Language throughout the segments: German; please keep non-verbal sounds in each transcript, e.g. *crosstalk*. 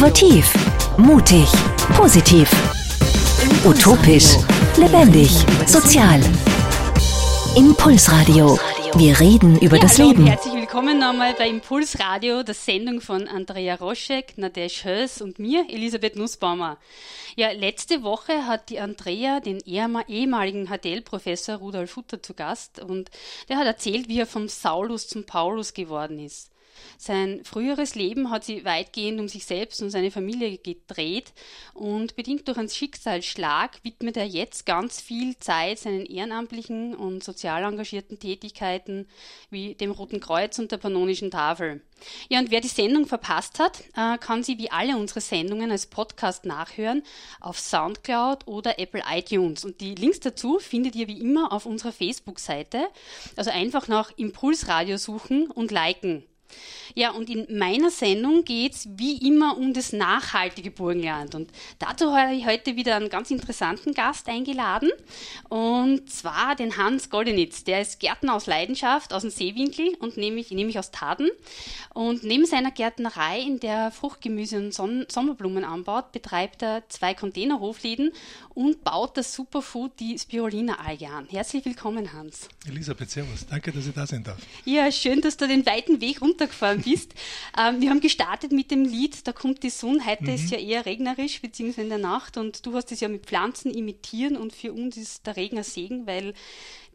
Innovativ, mutig, positiv, utopisch, lebendig, sozial. Impulsradio. Wir reden über Ja, das hallo und Leben. Herzlich willkommen nochmal bei Impulsradio, der Sendung von Andrea Roschek, Nadesh Höss und mir, Elisabeth Nussbaumer. Ja, letzte Woche hat die Andrea den ehema- ehemaligen HTL-Professor Rudolf Hutter zu Gast und der hat erzählt, wie er vom Saulus zum Paulus geworden ist. Sein früheres Leben hat sie weitgehend um sich selbst und seine Familie gedreht und bedingt durch einen Schicksalsschlag widmet er jetzt ganz viel Zeit seinen ehrenamtlichen und sozial engagierten Tätigkeiten wie dem Roten Kreuz und der Pannonischen Tafel. Ja, und wer die Sendung verpasst hat, äh, kann sie wie alle unsere Sendungen als Podcast nachhören auf Soundcloud oder Apple iTunes. Und die Links dazu findet ihr wie immer auf unserer Facebook-Seite. Also einfach nach Impulsradio suchen und liken. Ja, und in meiner Sendung geht's wie immer um das nachhaltige Burgenland. Und dazu habe ich heute wieder einen ganz interessanten Gast eingeladen. Und zwar den Hans Goldenitz. Der ist Gärtner aus Leidenschaft, aus dem Seewinkel und nämlich, nämlich aus Taden. Und neben seiner Gärtnerei, in der er Fruchtgemüse und Son Sommerblumen anbaut, betreibt er zwei Containerhofläden und baut das Superfood, die Spirulina-Alge an. Herzlich willkommen, Hans. Elisabeth, servus. Danke, dass ich da sein darf. Ja, schön, dass du den weiten Weg runtergefahren *laughs* bist. ähm, wir haben gestartet mit dem Lied Da kommt die Sonne. Heute ist ja eher regnerisch, beziehungsweise in der Nacht. Und du hast es ja mit Pflanzen imitieren. Und für uns ist der Regen ein Segen, weil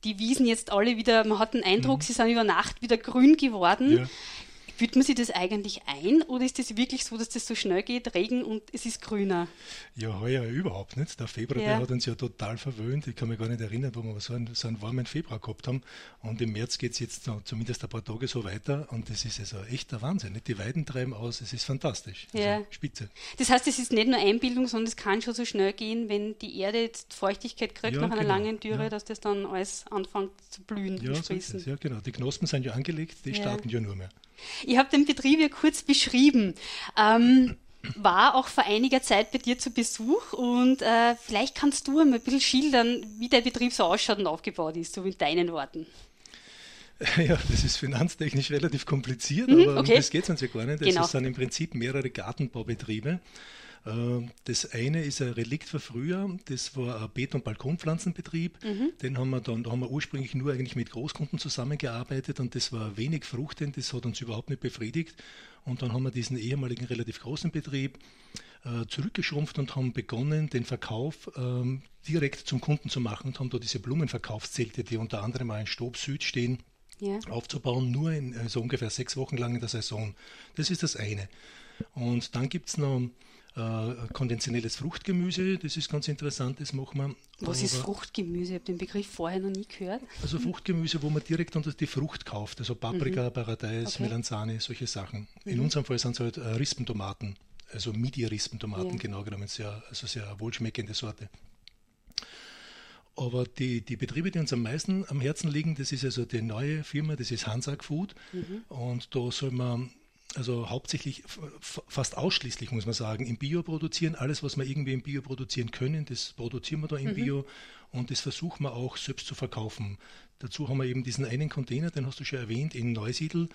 die Wiesen jetzt alle wieder, man hat den Eindruck, sie sind über Nacht wieder grün geworden. Ja. Fühlt man sich das eigentlich ein oder ist es wirklich so, dass das so schnell geht, Regen und es ist grüner? Ja, heuer überhaupt nicht. Der Februar, Ja. der hat uns ja total verwöhnt. Ich kann mich gar nicht erinnern, wo wir so einen, so einen warmen Februar gehabt haben. Und im März geht es jetzt noch zumindest ein paar Tage so weiter. Und das ist also echt der Wahnsinn. Nicht? Die Weiden treiben aus, es ist fantastisch. Also Ja. Spitze. Das heißt, es ist nicht nur Einbildung, sondern es kann schon so schnell gehen, wenn die Erde jetzt Feuchtigkeit kriegt Ja, nach einer genau. langen Dürre, Ja. dass das dann alles anfängt zu blühen Ja, und so sprießen. es. Ja, genau. Die Knospen sind ja angelegt, die starten ja nur mehr. Ich habe den Betrieb ja kurz beschrieben. Ähm, war auch vor einiger Zeit bei dir zu Besuch und äh, vielleicht kannst du einmal ein bisschen schildern, wie dein Betrieb so ausschaut und aufgebaut ist, so mit deinen Worten. *laughs* Ja, das ist finanztechnisch relativ kompliziert, Mhm, aber okay. um das geht es uns ja gar nicht. Genau. Es sind im Prinzip mehrere Gartenbaubetriebe. Äh, Das eine ist ein Relikt von früher, das war ein Beet- und Balkonpflanzenbetrieb. Mhm. Den haben wir dann, da haben wir ursprünglich nur eigentlich mit Großkunden zusammengearbeitet und das war wenig fruchtend, das hat uns überhaupt nicht befriedigt. Und dann haben wir diesen ehemaligen relativ großen Betrieb äh, zurückgeschrumpft und haben begonnen, den Verkauf ähm, direkt zum Kunden zu machen und haben da diese Blumenverkaufszelte, die unter anderem auch in Stob Süd stehen, Ja. aufzubauen, nur in also ungefähr sechs Wochen lang in der Saison. Das ist das eine. Und dann gibt es noch äh, konventionelles Fruchtgemüse, das ist ganz interessant, das machen wir. Was ist Aber- Fruchtgemüse? Ich habe den Begriff vorher noch nie gehört. Also Fruchtgemüse, wo man direkt unter die Frucht kauft, also Paprika, Paradeis, Okay. Melanzane, solche Sachen. In unserem Fall sind es halt äh, Rispentomaten, also Midi-Rispentomaten Ja. genau genommen, sehr, also sehr wohlschmeckende Sorte. Aber die, die Betriebe, die uns am meisten am Herzen liegen, das ist also die neue Firma, das ist Hansak Food. Und da soll man also hauptsächlich, fast ausschließlich muss man sagen, im Bio produzieren. Alles, was wir irgendwie im Bio produzieren können, das produzieren wir da im Bio und das versuchen wir auch selbst zu verkaufen. Dazu haben wir eben diesen einen Container, den hast du schon erwähnt, in Neusiedl.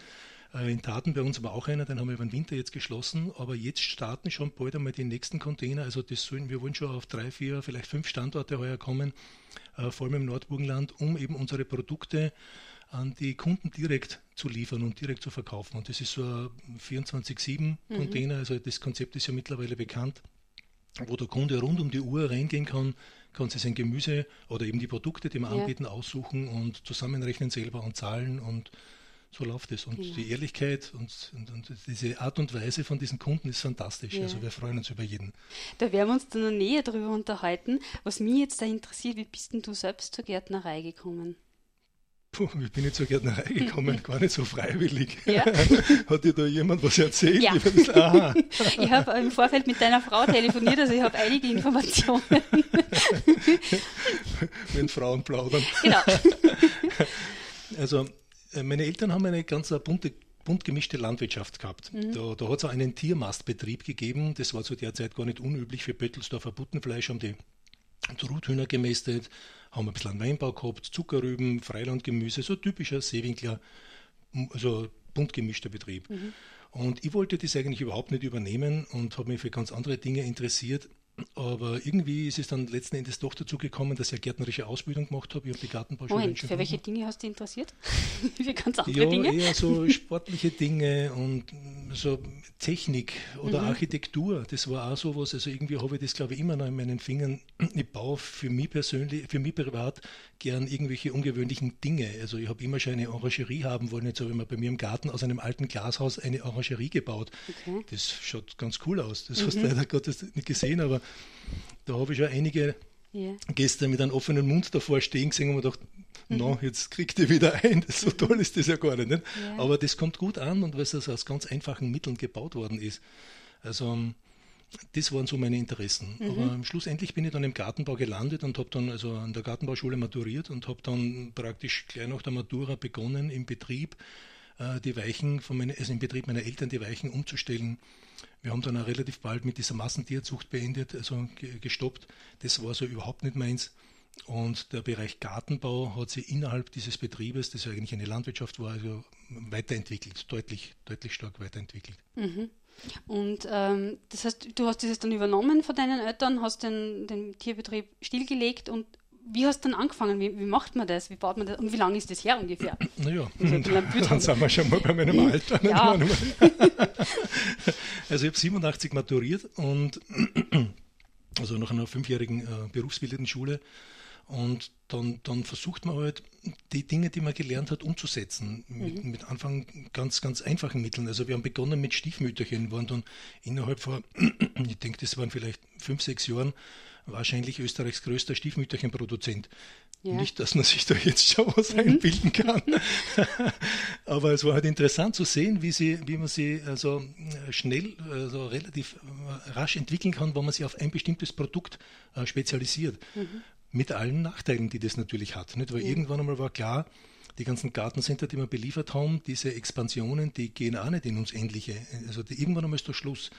Äh, In Taten bei uns war auch einer, den haben wir über den Winter jetzt geschlossen, aber jetzt starten schon bald einmal die nächsten Container. Also das sollen, wir wollen schon auf drei, vier, vielleicht fünf Standorte heuer kommen, äh, vor allem im Nordburgenland, um eben unsere Produkte an die Kunden direkt zu liefern und direkt zu verkaufen. Und das ist so ein 24-7-Container, also das Konzept ist ja mittlerweile bekannt, wo der Kunde rund um die Uhr reingehen kann, kann sich sein Gemüse oder eben die Produkte, die wir Ja. anbieten, aussuchen und zusammenrechnen selber und zahlen und so läuft es. Und Genau. die Ehrlichkeit und, und, und diese Art und Weise von diesen Kunden ist fantastisch. Ja. Also wir freuen uns über jeden. Da werden wir uns dann noch näher drüber unterhalten. Was mich jetzt da interessiert, wie bist denn du selbst zur Gärtnerei gekommen? Puh, wie bin ich zur Gärtnerei gekommen? *laughs* Gar nicht so freiwillig. Ja. *laughs* Hat dir da jemand was erzählt? Ja. Ich. *laughs* Ich habe im Vorfeld mit deiner Frau telefoniert, also ich habe einige Informationen. wenn Frauen plaudern. genau. Also äh, meine Eltern haben eine ganz äh, bunte, bunt gemischte Landwirtschaft gehabt. Da, da hat es auch einen Tiermastbetrieb gegeben. Das war zu der Zeit gar nicht unüblich für Pöttelsdorfer Buttenfleisch, haben die Truthühner gemästet, haben ein bisschen Weinbau gehabt, Zuckerrüben, Freilandgemüse, so typischer Seewinkler, also bunt gemischter Betrieb. Und ich wollte das eigentlich überhaupt nicht übernehmen und habe mich für ganz andere Dinge interessiert. Aber irgendwie ist es dann letzten Endes doch dazu gekommen, dass ich eine gärtnerische Ausbildung gemacht habe. Ich habe die Gartenbauschule Moment, für welche Dinge hast du dich interessiert? *laughs* für ganz andere ja, Dinge? eher so *laughs* sportliche Dinge und so Technik oder mhm. Architektur. Das war auch so was. Also irgendwie habe ich das, glaube ich, immer noch in meinen Fingern. Ich baue für mich persönlich, für mich privat gern irgendwelche ungewöhnlichen Dinge. Also ich habe immer schon eine Orangerie haben wollen. Jetzt habe ich mir bei mir im Garten aus einem alten Glashaus eine Orangerie gebaut. Okay. Das schaut ganz cool aus. Das mhm. hast du leider Gottes nicht gesehen, aber da habe ich schon einige yeah. Gäste mit einem offenen Mund davor stehen gesehen und mir gedacht, mhm. no, jetzt kriegt ihr wieder ein. *laughs* So mhm. toll ist das ja gar nicht. nicht? Yeah. Aber das kommt gut an und weil es aus ganz einfachen Mitteln gebaut worden ist. Also das waren so meine Interessen. Mhm. Aber schlussendlich bin ich dann im Gartenbau gelandet und habe dann also an der Gartenbauschule maturiert und habe dann praktisch gleich nach der Matura begonnen, im Betrieb äh, die Weichen von meine, also im Betrieb meiner Eltern die Weichen umzustellen. Wir haben dann auch relativ bald mit dieser Massentierzucht beendet, also gestoppt. Das war so überhaupt nicht meins. Und der Bereich Gartenbau hat sich innerhalb dieses Betriebes, das ja eigentlich eine Landwirtschaft war, also weiterentwickelt, deutlich, deutlich stark weiterentwickelt. Mhm. Und ähm, das heißt, du hast dieses dann übernommen von deinen Eltern, hast den, den Tierbetrieb stillgelegt und wie hast du dann angefangen? Wie, wie, macht man das? Wie baut man das? Und wie lange ist das her ungefähr? Naja, also, *laughs* dann sind wir schon mal bei meinem Alter. Ja. *laughs* also ich habe 87 maturiert und *clears throat* also nach einer fünfjährigen äh, berufsbildenden Schule und dann, dann, versucht man halt, die Dinge, die man gelernt hat, umzusetzen. Mhm. Mit, mit, Anfang ganz, ganz einfachen Mitteln. Also wir haben begonnen mit Stiefmütterchen, waren dann innerhalb von, *clears throat* ich denke, das waren vielleicht fünf, sechs Jahren, wahrscheinlich Österreichs größter Stiefmütterchenproduzent. Ja. Nicht, dass man sich da jetzt schon was mhm. einbilden kann. *laughs* Aber es war halt interessant zu sehen, wie, sie, wie man sie also schnell, also relativ rasch entwickeln kann, wenn man sich auf ein bestimmtes Produkt äh, spezialisiert. Mhm. Mit allen Nachteilen, die das natürlich hat. Nicht? Weil ja. irgendwann einmal war klar, die ganzen Gartencenter, die wir beliefert haben, diese Expansionen, die gehen auch nicht in uns Endliche. Also die, irgendwann einmal ist der Schluss.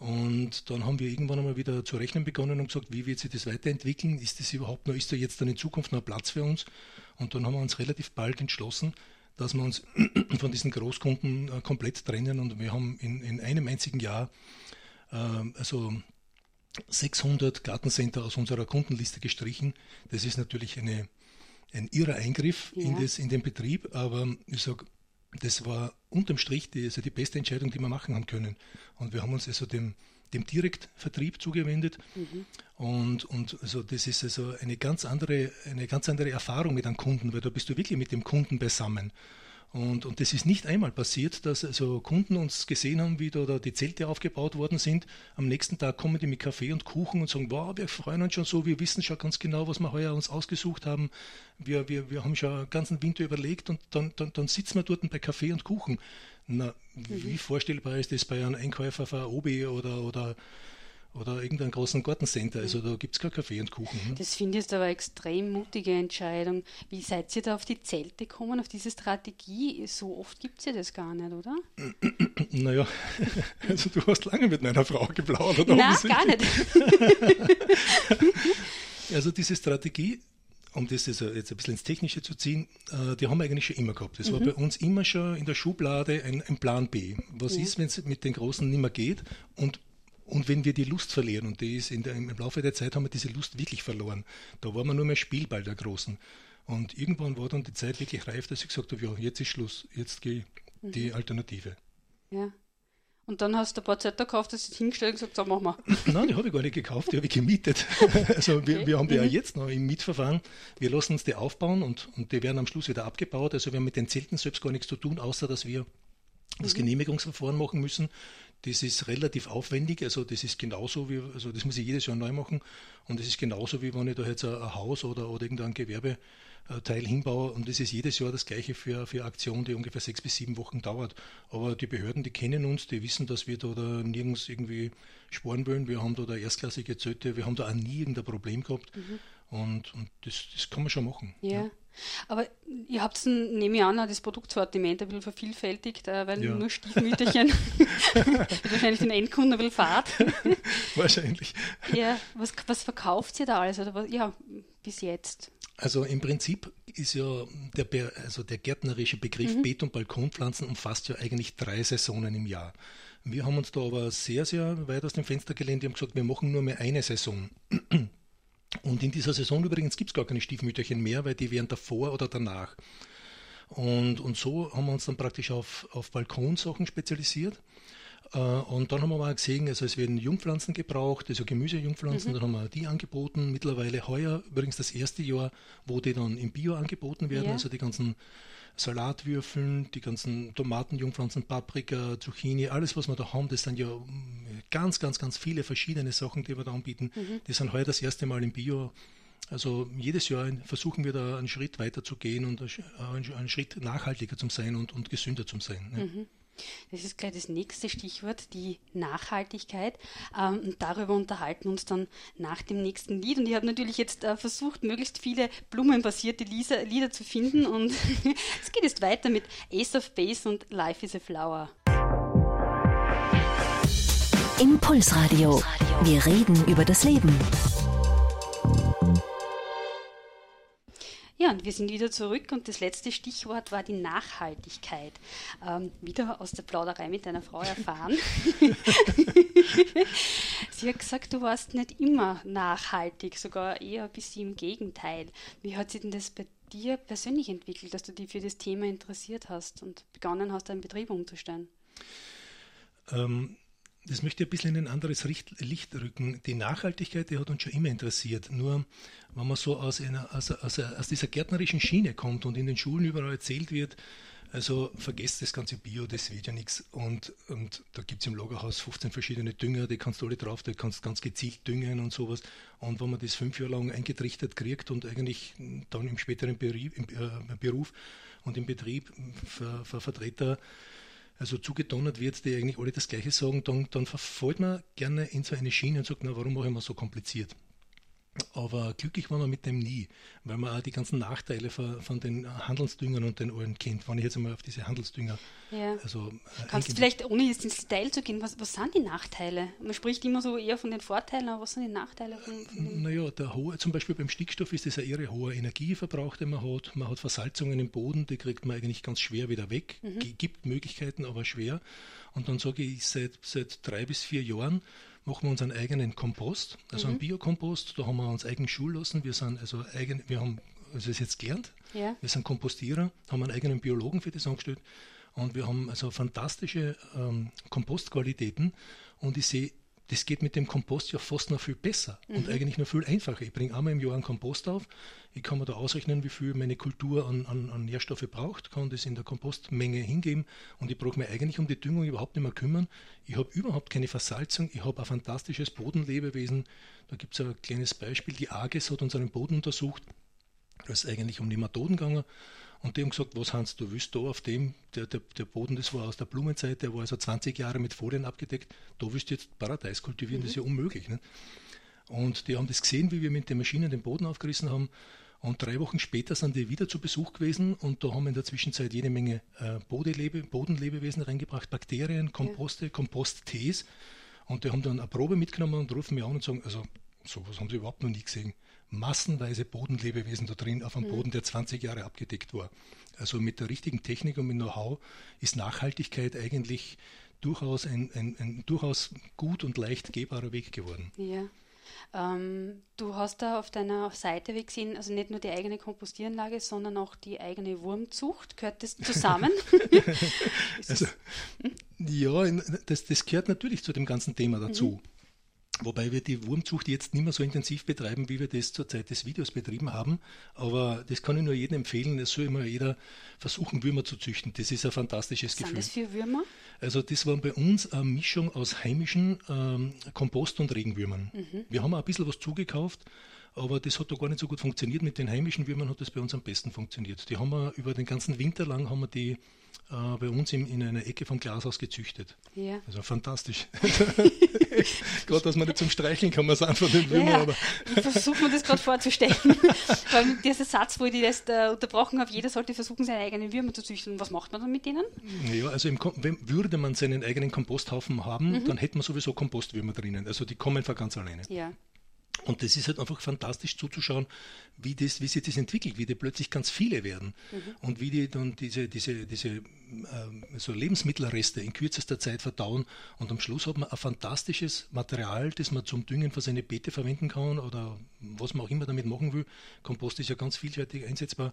Und dann haben wir irgendwann einmal wieder zu rechnen begonnen und gesagt, wie wird sich das weiterentwickeln? Ist das überhaupt noch, ist da jetzt dann in Zukunft noch Platz für uns? Und dann haben wir uns relativ bald entschlossen, dass wir uns *clears throat* von diesen Großkunden äh, komplett trennen und wir haben in, in einem einzigen Jahr äh, also 600 Gartencenter aus unserer Kundenliste gestrichen. Das ist natürlich eine, ein irrer Eingriff ja. in, das, in den Betrieb, aber ich sage, das war unterm Strich die, also die beste Entscheidung, die wir machen haben können. Und wir haben uns also dem, dem Direktvertrieb zugewendet. Mhm. Und, und also das ist also eine ganz andere, eine ganz andere Erfahrung mit einem Kunden, weil da bist du wirklich mit dem Kunden beisammen. Und, und das ist nicht einmal passiert, dass also Kunden uns gesehen haben, wie da, da die Zelte aufgebaut worden sind. Am nächsten Tag kommen die mit Kaffee und Kuchen und sagen, wow, wir freuen uns schon so, wir wissen schon ganz genau, was wir heuer uns ausgesucht haben. Wir, wir, wir haben schon den ganzen Winter überlegt und dann, dann, dann sitzen wir dort bei Kaffee und Kuchen. Na, mhm. wie vorstellbar ist das bei einem Einkäufer von Obi oder, oder oder irgendeinen großen Gartencenter. Also da gibt es kein Kaffee und Kuchen. Ne? Das finde ich jetzt aber eine extrem mutige Entscheidung. Wie seid ihr da auf die Zelte gekommen, auf diese Strategie? So oft gibt es ja das gar nicht, oder? *clears throat* naja, *laughs* also du hast lange mit meiner Frau geplaudert. Nein, gar nicht. *laughs* also diese Strategie um das jetzt ein bisschen ins Technische zu ziehen, äh, die haben wir eigentlich schon immer gehabt. Das mhm. war bei uns immer schon in der Schublade ein, ein Plan B. Was ja. ist, wenn es mit den Großen nicht mehr geht und und wenn wir die Lust verlieren, und die ist der, im Laufe der Zeit haben wir diese Lust wirklich verloren, da war man nur mehr Spielball der Großen. Und irgendwann war dann die Zeit wirklich reif, dass ich gesagt habe, ja, jetzt ist Schluss, jetzt gehe mhm. die Alternative. Ja. Und dann hast du ein paar Zettel gekauft, das hingestellt und gesagt, so machen wir. *laughs* Nein, die habe ich gar nicht gekauft, die habe ich gemietet. *laughs* also wir, okay. wir haben die mhm. ja jetzt noch im Mietverfahren. Wir lassen uns die aufbauen und, und die werden am Schluss wieder abgebaut. Also wir haben mit den Zelten selbst gar nichts zu tun, außer dass wir das mhm. Genehmigungsverfahren machen müssen. Das ist relativ aufwendig, also das ist genauso wie, also das muss ich jedes Jahr neu machen und das ist genauso wie wenn ich da jetzt ein Haus oder, oder irgendein Gewerbeteil hinbaue und das ist jedes Jahr das gleiche für, für eine Aktion, die ungefähr sechs bis sieben Wochen dauert. Aber die Behörden, die kennen uns, die wissen, dass wir da, da nirgends irgendwie sporen wollen. Wir haben da, da erstklassige Zelte, wir haben da auch nie irgendein Problem gehabt. Mhm. Und, und das, das kann man schon machen. Ja. ja. Aber ihr habt, nehme ich an, das Produktsortiment ein bisschen vervielfältigt, äh, weil ja. nur Stiefmütterchen *laughs* wahrscheinlich den Endkunden ein bisschen fahrt. *laughs* wahrscheinlich. Ja, was, was verkauft ihr da alles? Oder was, ja, bis jetzt? Also im Prinzip ist ja der, also der gärtnerische Begriff mhm. Beet- und Balkonpflanzen umfasst ja eigentlich drei Saisonen im Jahr. Wir haben uns da aber sehr, sehr weit aus dem Fenster gelehnt. Wir haben gesagt, wir machen nur mehr eine Saison. Und in dieser Saison übrigens gibt es gar keine Stiefmütterchen mehr, weil die wären davor oder danach. Und, und so haben wir uns dann praktisch auf, auf Balkonsachen spezialisiert. Äh, und dann haben wir mal gesehen, also es werden Jungpflanzen gebraucht, also Gemüsejungpflanzen, mhm. dann haben wir die angeboten. Mittlerweile heuer übrigens das erste Jahr, wo die dann im Bio angeboten werden, ja. also die ganzen Salatwürfeln, die ganzen Tomatenjungpflanzen, Paprika, Zucchini, alles, was wir da haben, das sind ja mm, ganz, ganz, ganz viele verschiedene Sachen, die wir da anbieten. Mhm. Die sind heuer das erste Mal im Bio. Also jedes Jahr versuchen wir da einen Schritt weiter zu gehen und einen Schritt nachhaltiger zu sein und, und gesünder zu sein. Ne? Mhm. Das ist gleich das nächste Stichwort, die Nachhaltigkeit. Ähm, darüber unterhalten uns dann nach dem nächsten Lied. Und ich habe natürlich jetzt äh, versucht, möglichst viele blumenbasierte Lieder zu finden. Und *laughs* es geht jetzt weiter mit Ace of Base und Life is a Flower. Impulsradio. Wir reden über das Leben. Ja, und wir sind wieder zurück und das letzte Stichwort war die Nachhaltigkeit. Ähm, wieder aus der Plauderei mit deiner Frau erfahren. *laughs* Sie hat gesagt, du warst nicht immer nachhaltig, sogar eher ein bisschen im Gegenteil. Wie hat sich denn das bei dir persönlich entwickelt, dass du dich für das Thema interessiert hast und begonnen hast, deinen Betrieb umzustellen? Ähm, das möchte ich ein bisschen in ein anderes Licht rücken. Die Nachhaltigkeit, die hat uns schon immer interessiert. Nur wenn man so aus, einer, aus, aus, aus dieser gärtnerischen Schiene kommt und in den Schulen überall erzählt wird, also vergesst das ganze Bio, das wird ja nichts. Und, und da gibt es im Lagerhaus 15 verschiedene Dünger, die kannst du alle drauf, die kannst ganz gezielt düngen und sowas. Und wenn man das fünf Jahre lang eingetrichtert kriegt und eigentlich dann im späteren Beruf, im, äh, Beruf und im Betrieb für, für Vertreter also zugedonnert wird, die eigentlich alle das Gleiche sagen, dann, dann verfällt man gerne in so eine Schiene und sagt, na, warum mache ich mir so kompliziert? Aber glücklich war man mit dem nie, weil man auch die ganzen Nachteile von, den Handelsdüngern und den allen kennt. Wenn ich jetzt einmal auf diese Handelsdünger. Ja. Also, äh, Kannst du vielleicht, ohne jetzt ins Detail zu gehen, was, was sind die Nachteile? Man spricht immer so eher von den Vorteilen, aber was sind die Nachteile? Von, von naja, der hohe, zum Beispiel beim Stickstoff ist das ein irre hoher Energieverbrauch, den man hat. Man hat Versalzungen im Boden, die kriegt man eigentlich ganz schwer wieder weg. Mhm. Gibt Möglichkeiten, aber schwer. Und dann sage ich seit, seit drei bis vier Jahren, machen wir unseren eigenen Kompost, also mhm. einen Biokompost. Da haben wir uns eigen schulen lassen. Wir sind also eigen, wir haben also das jetzt gelernt. Ja. Wir sind Kompostierer, haben einen eigenen Biologen für das angestellt und wir haben also fantastische ähm, Kompostqualitäten und ich sehe das geht mit dem Kompost ja fast noch viel besser mhm. und eigentlich noch viel einfacher. Ich bringe einmal im Jahr einen Kompost auf, ich kann mir da ausrechnen, wie viel meine Kultur an, an, an Nährstoffe braucht, kann das in der Kompostmenge hingeben und ich brauche mich eigentlich um die Düngung überhaupt nicht mehr kümmern. Ich habe überhaupt keine Versalzung, ich habe ein fantastisches Bodenlebewesen. Da gibt es ein kleines Beispiel, die AGES hat unseren Boden untersucht. Da ist eigentlich um die Methoden gegangen und die haben gesagt, was Hans, du willst da auf dem, der, der, der Boden, das war aus der Blumenzeit, der war also 20 Jahre mit Folien abgedeckt, da willst du jetzt Paradeis kultivieren, mhm. das ist ja unmöglich. Ne? Und die haben das gesehen, wie wir mit den Maschinen den Boden aufgerissen haben. Und drei Wochen später sind die wieder zu Besuch gewesen und da haben wir in der Zwischenzeit jede Menge äh, Bodenlebe, Bodenlebewesen reingebracht, Bakterien, Komposte, ja. Komposttees. Und die haben dann eine Probe mitgenommen und rufen mich an und sagen, also sowas haben sie überhaupt noch nie gesehen massenweise Bodenlebewesen da drin auf einem mhm. Boden, der 20 Jahre abgedeckt war. Also mit der richtigen Technik und mit Know-how ist Nachhaltigkeit eigentlich durchaus ein, ein, ein, durchaus gut und leicht gehbarer Weg geworden. Ja. Ähm, du hast da auf deiner Seite wie gesehen, also nicht nur die eigene Kompostieranlage, sondern auch die eigene Wurmzucht. Gehört das zusammen? *laughs* *laughs* also, hm? Ja, das, das gehört natürlich zu dem ganzen Thema dazu. Mhm. Wobei wir die Wurmzucht jetzt nicht mehr so intensiv betreiben, wie wir das zur Zeit des Videos betrieben haben. Aber das kann ich nur jedem empfehlen. Es soll immer jeder versuchen, Würmer zu züchten. Das ist ein fantastisches Was Gefühl. Was sind das für Würmer? Also das waren bei uns eine Mischung aus heimischen ähm, Kompost- und Regenwürmern. Mhm. Wir haben auch ein bisschen was zugekauft, aber das hat da gar nicht so gut funktioniert. Mit den heimischen Würmern hat das bei uns am besten funktioniert. Die haben wir über den ganzen Winter lang haben wir die äh, bei uns in, in einer Ecke vom Glashaus gezüchtet. Ja. Also fantastisch. *laughs* *laughs* Gerade, dass man nicht zum Streicheln kann, man es einfach nicht Würmer. Ja, aber ich versuche mir das gerade vorzustellen. *laughs* Weil dieser Satz, wo ich das äh, unterbrochen habe, jeder sollte versuchen, seine eigenen Würmer zu züchten. Was macht man dann mit denen? Ja, also im, wenn, würde man seinen eigenen Komposthaufen haben, mhm. dann hätte man sowieso Kompostwürmer drinnen. Also die kommen von ganz alleine. Ja. Und das ist halt einfach fantastisch zuzuschauen, wie, das, wie sich das entwickelt, wie die plötzlich ganz viele werden mhm. und wie die dann diese, diese, diese äh, so Lebensmittelreste in kürzester Zeit verdauen. Und am Schluss hat man ein fantastisches Material, das man zum Düngen für seine Beete verwenden kann oder was man auch immer damit machen will. Kompost ist ja ganz vielseitig einsetzbar.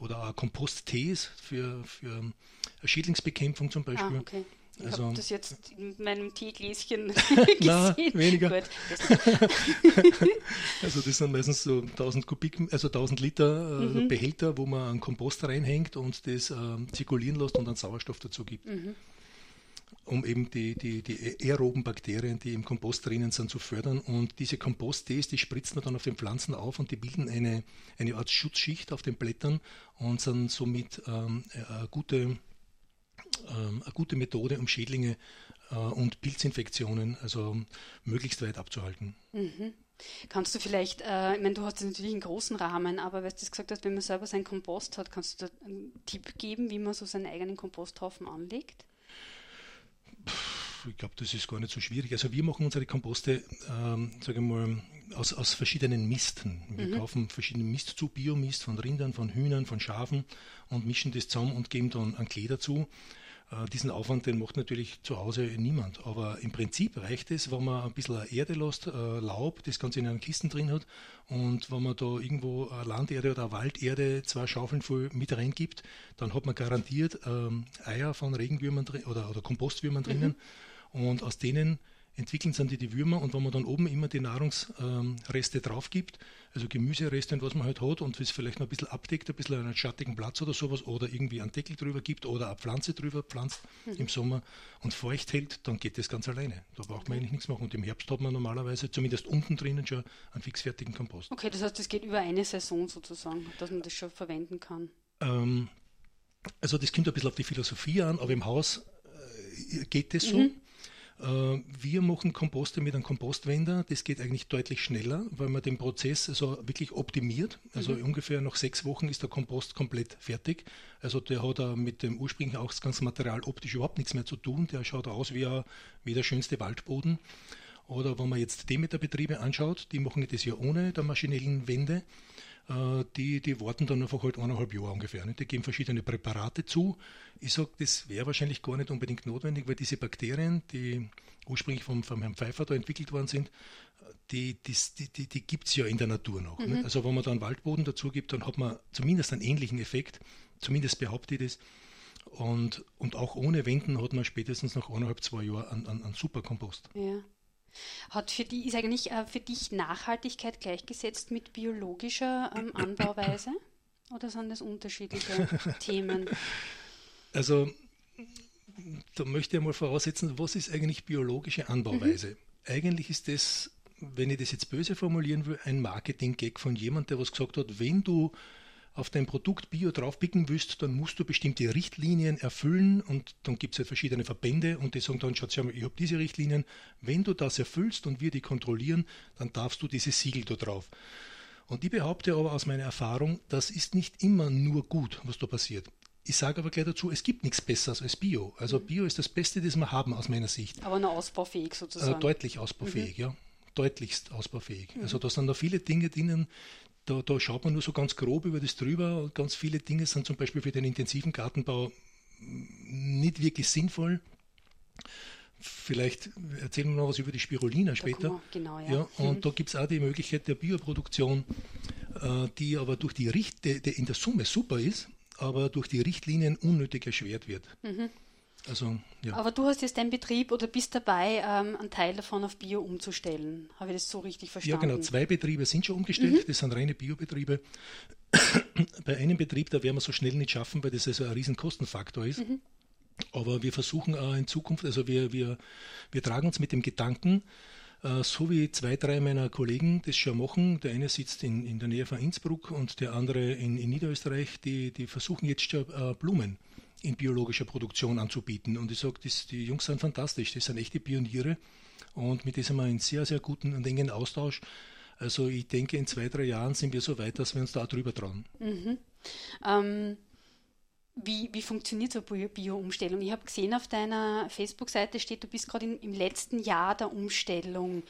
Oder auch Komposttees für, für Schädlingsbekämpfung zum Beispiel. Ah, okay. Ich also, habe das jetzt in meinem Teegläschen *laughs* gesehen. Na, weniger. *laughs* also das sind meistens so 1000 Kubik, also 1000 Liter äh, mhm. Behälter, wo man einen Kompost reinhängt und das äh, zirkulieren lässt und dann Sauerstoff dazu gibt. Mhm. Um eben die, die, die aeroben Bakterien, die im Kompost drinnen sind, zu fördern. Und diese Komposttees, die spritzen man dann auf den Pflanzen auf und die bilden eine, eine Art Schutzschicht auf den Blättern und sind somit ähm, eine gute ähm, eine gute Methode, um Schädlinge äh, und Pilzinfektionen also möglichst weit abzuhalten. Mhm. Kannst du vielleicht, äh, ich meine, du hast natürlich einen großen Rahmen, aber weil du das gesagt hast, wenn man selber seinen Kompost hat, kannst du da einen Tipp geben, wie man so seinen eigenen Komposthaufen anlegt? Ich glaube, das ist gar nicht so schwierig. Also wir machen unsere Komposte, ähm, sage ich mal, aus, aus verschiedenen Misten. Wir mhm. kaufen verschiedene Mist zu, Biomist von Rindern, von Hühnern, von Schafen und mischen das zusammen und geben dann einen Klee dazu. Äh, diesen Aufwand, den macht natürlich zu Hause niemand. Aber im Prinzip reicht es, wenn man ein bisschen Erde lässt, äh, Laub, das Ganze in einer Kisten drin hat und wenn man da irgendwo Landerde oder Walderde zwei Schaufeln voll mit reingibt, dann hat man garantiert ähm, Eier von Regenwürmern oder, oder Kompostwürmern drinnen mhm. und aus denen entwickeln sind die, die Würmer und wenn man dann oben immer die Nahrungsreste ähm, drauf gibt, also Gemüsereste und was man halt hat und es vielleicht noch ein bisschen abdeckt, ein bisschen einen schattigen Platz oder sowas oder irgendwie einen Deckel drüber gibt oder eine Pflanze drüber pflanzt mhm. im Sommer und feucht hält, dann geht das ganz alleine. Da braucht man eigentlich nichts machen. Und im Herbst hat man normalerweise zumindest unten drinnen schon einen fixfertigen Kompost. Okay, das heißt, es geht über eine Saison sozusagen, dass man das schon verwenden kann. Ähm, also das kommt ein bisschen auf die Philosophie an, aber im Haus äh, geht das so. Mhm. Äh, wir machen Komposte mit einem Kompostwender. Das geht eigentlich deutlich schneller, weil man den Prozess also wirklich optimiert. Also mhm. ungefähr nach sechs Wochen ist der Kompost komplett fertig. Also der hat mit dem ursprünglichen Ausgangsmaterial optisch überhaupt nichts mehr zu tun. Der schaut aus wie, ein, wie der schönste Waldboden. Oder wenn man jetzt Demeter-Betriebe anschaut, die machen das ja ohne der maschinellen Wende. Äh, die, die warten dann einfach halt eineinhalb Jahre ungefähr. Nicht? Die geben verschiedene Präparate zu. Ich sage, das wäre wahrscheinlich gar nicht unbedingt notwendig, weil diese Bakterien, die ursprünglich vom, vom Herrn Pfeiffer da entwickelt worden sind, die, die, die, die gibt es ja in der Natur noch. Mhm. Also wenn man da einen Waldboden dazu gibt, dann hat man zumindest einen ähnlichen Effekt, zumindest behaupte ich das. Und, und auch ohne Wenden hat man spätestens nach eineinhalb, zwei Jahren einen, einen, einen super Kompost. Ja. Hat für die, ist eigentlich äh, für dich Nachhaltigkeit gleichgesetzt mit biologischer ähm, *clears throat* Anbauweise? Oder sind das unterschiedliche *laughs* Themen? Also, da möchte ich mal voraussetzen, was ist eigentlich biologische Anbauweise? Mhm. Eigentlich ist das, wenn ich das jetzt böse formulieren will, ein Marketing-Gag von jemandem, der was gesagt hat, wenn du auf dein Produkt Bio draufpicken willst, dann musst du bestimmte Richtlinien erfüllen und dann gibt es halt verschiedene Verbände und die sagen dann, schau mal, ich habe diese Richtlinien. Wenn du das erfüllst und wir die kontrollieren, dann darfst du dieses Siegel da drauf. Und ich behaupte aber aus meiner Erfahrung, das ist nicht immer nur gut, was da passiert. Ich sage aber gleich dazu, es gibt nichts Besseres als Bio. Also Bio ist das Beste, das wir haben aus meiner Sicht. Aber nur ausbaufähig sozusagen. Äh, deutlich ausbaufähig, mhm. ja. Deutlichst ausbaufähig. Mhm. Also da sind da viele Dinge drinnen, da, da schaut man nur so ganz grob über das drüber. Ganz viele Dinge sind zum Beispiel für den intensiven Gartenbau nicht wirklich sinnvoll. Vielleicht erzählen wir noch was über die Spirulina später. Genau, ja. ja und mhm. da gibt es auch die Möglichkeit der Bioproduktion, äh, die aber durch die Richt die in der Summe super ist, aber durch die Richtlinien unnötig erschwert wird. Mhm. Also, ja. Aber du hast jetzt deinen Betrieb oder bist dabei, ähm, einen Teil davon auf Bio umzustellen. Habe ich das so richtig verstanden? Ja, genau. Zwei Betriebe sind schon umgestellt. Mhm. Das sind reine Biobetriebe. *coughs* Bei einem Betrieb, da werden wir so schnell nicht schaffen, weil das also ein riesen Kostenfaktor ist. Mhm. Aber wir versuchen auch in Zukunft, also wir, wir, wir tragen uns mit dem Gedanken, äh, so wie zwei, drei meiner Kollegen das schon machen. Der eine sitzt in, in der Nähe von Innsbruck und der andere in, in Niederösterreich, die, die versuchen jetzt schon äh, Blumen in biologischer Produktion anzubieten. Und ich sage, die Jungs sind fantastisch, das sind echte Pioniere und mit denen sind wir in sehr, sehr guten und engen Austausch. Also ich denke, in zwei, drei Jahren sind wir so weit, dass wir uns da drüber trauen. Mhm. Ähm, wie, wie funktioniert so eine Bio-Umstellung? Ich habe gesehen, auf deiner Facebook-Seite steht, du bist gerade im letzten Jahr der Umstellung.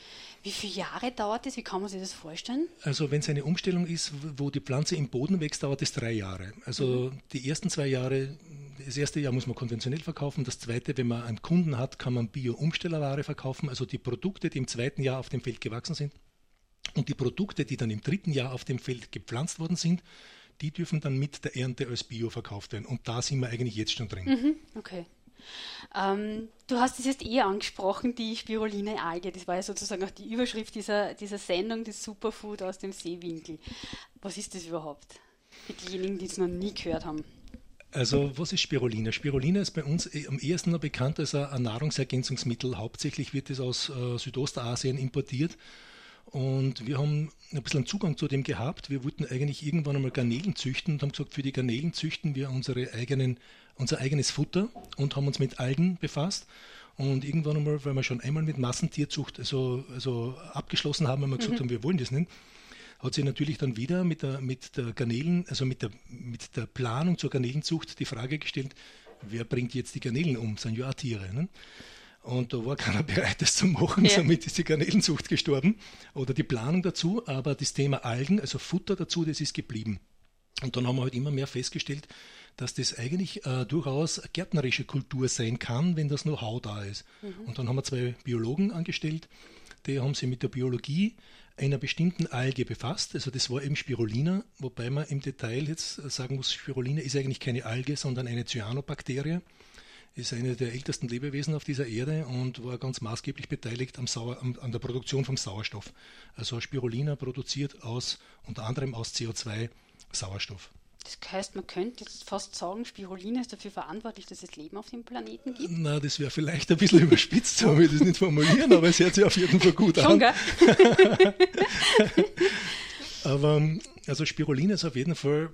Wie viele Jahre dauert das? Wie kann man sich das vorstellen? Also wenn es eine Umstellung ist, wo die Pflanze im Boden wächst, dauert es drei Jahre. Also mhm. die ersten zwei Jahre, das erste Jahr muss man konventionell verkaufen. Das zweite, wenn man einen Kunden hat, kann man Bio-Umstellerware verkaufen. Also die Produkte, die im zweiten Jahr auf dem Feld gewachsen sind und die Produkte, die dann im dritten Jahr auf dem Feld gepflanzt worden sind, die dürfen dann mit der Ernte als Bio verkauft werden. Und da sind wir eigentlich jetzt schon drin. Mhm, okay. Ähm, du hast es jetzt eh angesprochen, die Spiruline-Alge. Das war ja sozusagen auch die Überschrift dieser, dieser Sendung, das Superfood aus dem Seewinkel. Was ist das überhaupt? Für diejenigen, die es noch nie gehört haben. Also was ist Spirulina? Spirulina ist bei uns am ehesten noch bekannt als ein Nahrungsergänzungsmittel. Hauptsächlich wird es aus äh, Südostasien importiert und wir haben ein bisschen Zugang zu dem gehabt. Wir wollten eigentlich irgendwann einmal Garnelen züchten und haben gesagt, für die Garnelen züchten wir unsere eigenen, unser eigenes Futter und haben uns mit Algen befasst. Und irgendwann einmal, weil wir schon einmal mit Massentierzucht also, also abgeschlossen haben, haben wir gesagt, mhm. haben, wir wollen das nicht, hat sich natürlich dann wieder mit der, mit der Garnelen, also mit der, mit der Planung zur Garnelenzucht die Frage gestellt, wer bringt jetzt die Garnelen um? Das sind ja auch Tiere. Ne? Und da war *laughs* keiner bereit, das zu machen, ja. somit ist die Garnelenzucht gestorben oder die Planung dazu. Aber das Thema Algen, also Futter dazu, das ist geblieben. Und dann haben wir halt immer mehr festgestellt, dass das eigentlich äh, durchaus gärtnerische Kultur sein kann, wenn das Know-how da ist. Mhm. Und dann haben wir zwei Biologen angestellt, die haben sich mit der Biologie einer bestimmten Alge befasst. Also das war eben Spirulina, wobei man im Detail jetzt sagen muss, Spirulina ist eigentlich keine Alge, sondern eine Cyanobakterie ist eine der ältesten Lebewesen auf dieser Erde und war ganz maßgeblich beteiligt am Sauer, an der Produktion vom Sauerstoff. Also Spirulina produziert aus unter anderem aus CO2 Sauerstoff. Das heißt, man könnte jetzt fast sagen, Spirulina ist dafür verantwortlich, dass es Leben auf dem Planeten gibt? Na, das wäre vielleicht ein bisschen *laughs* überspitzt, so will ich das nicht formulieren, aber es hört sich auf jeden Fall gut Schon, an. Gell? *laughs* aber also Spirulina ist auf jeden Fall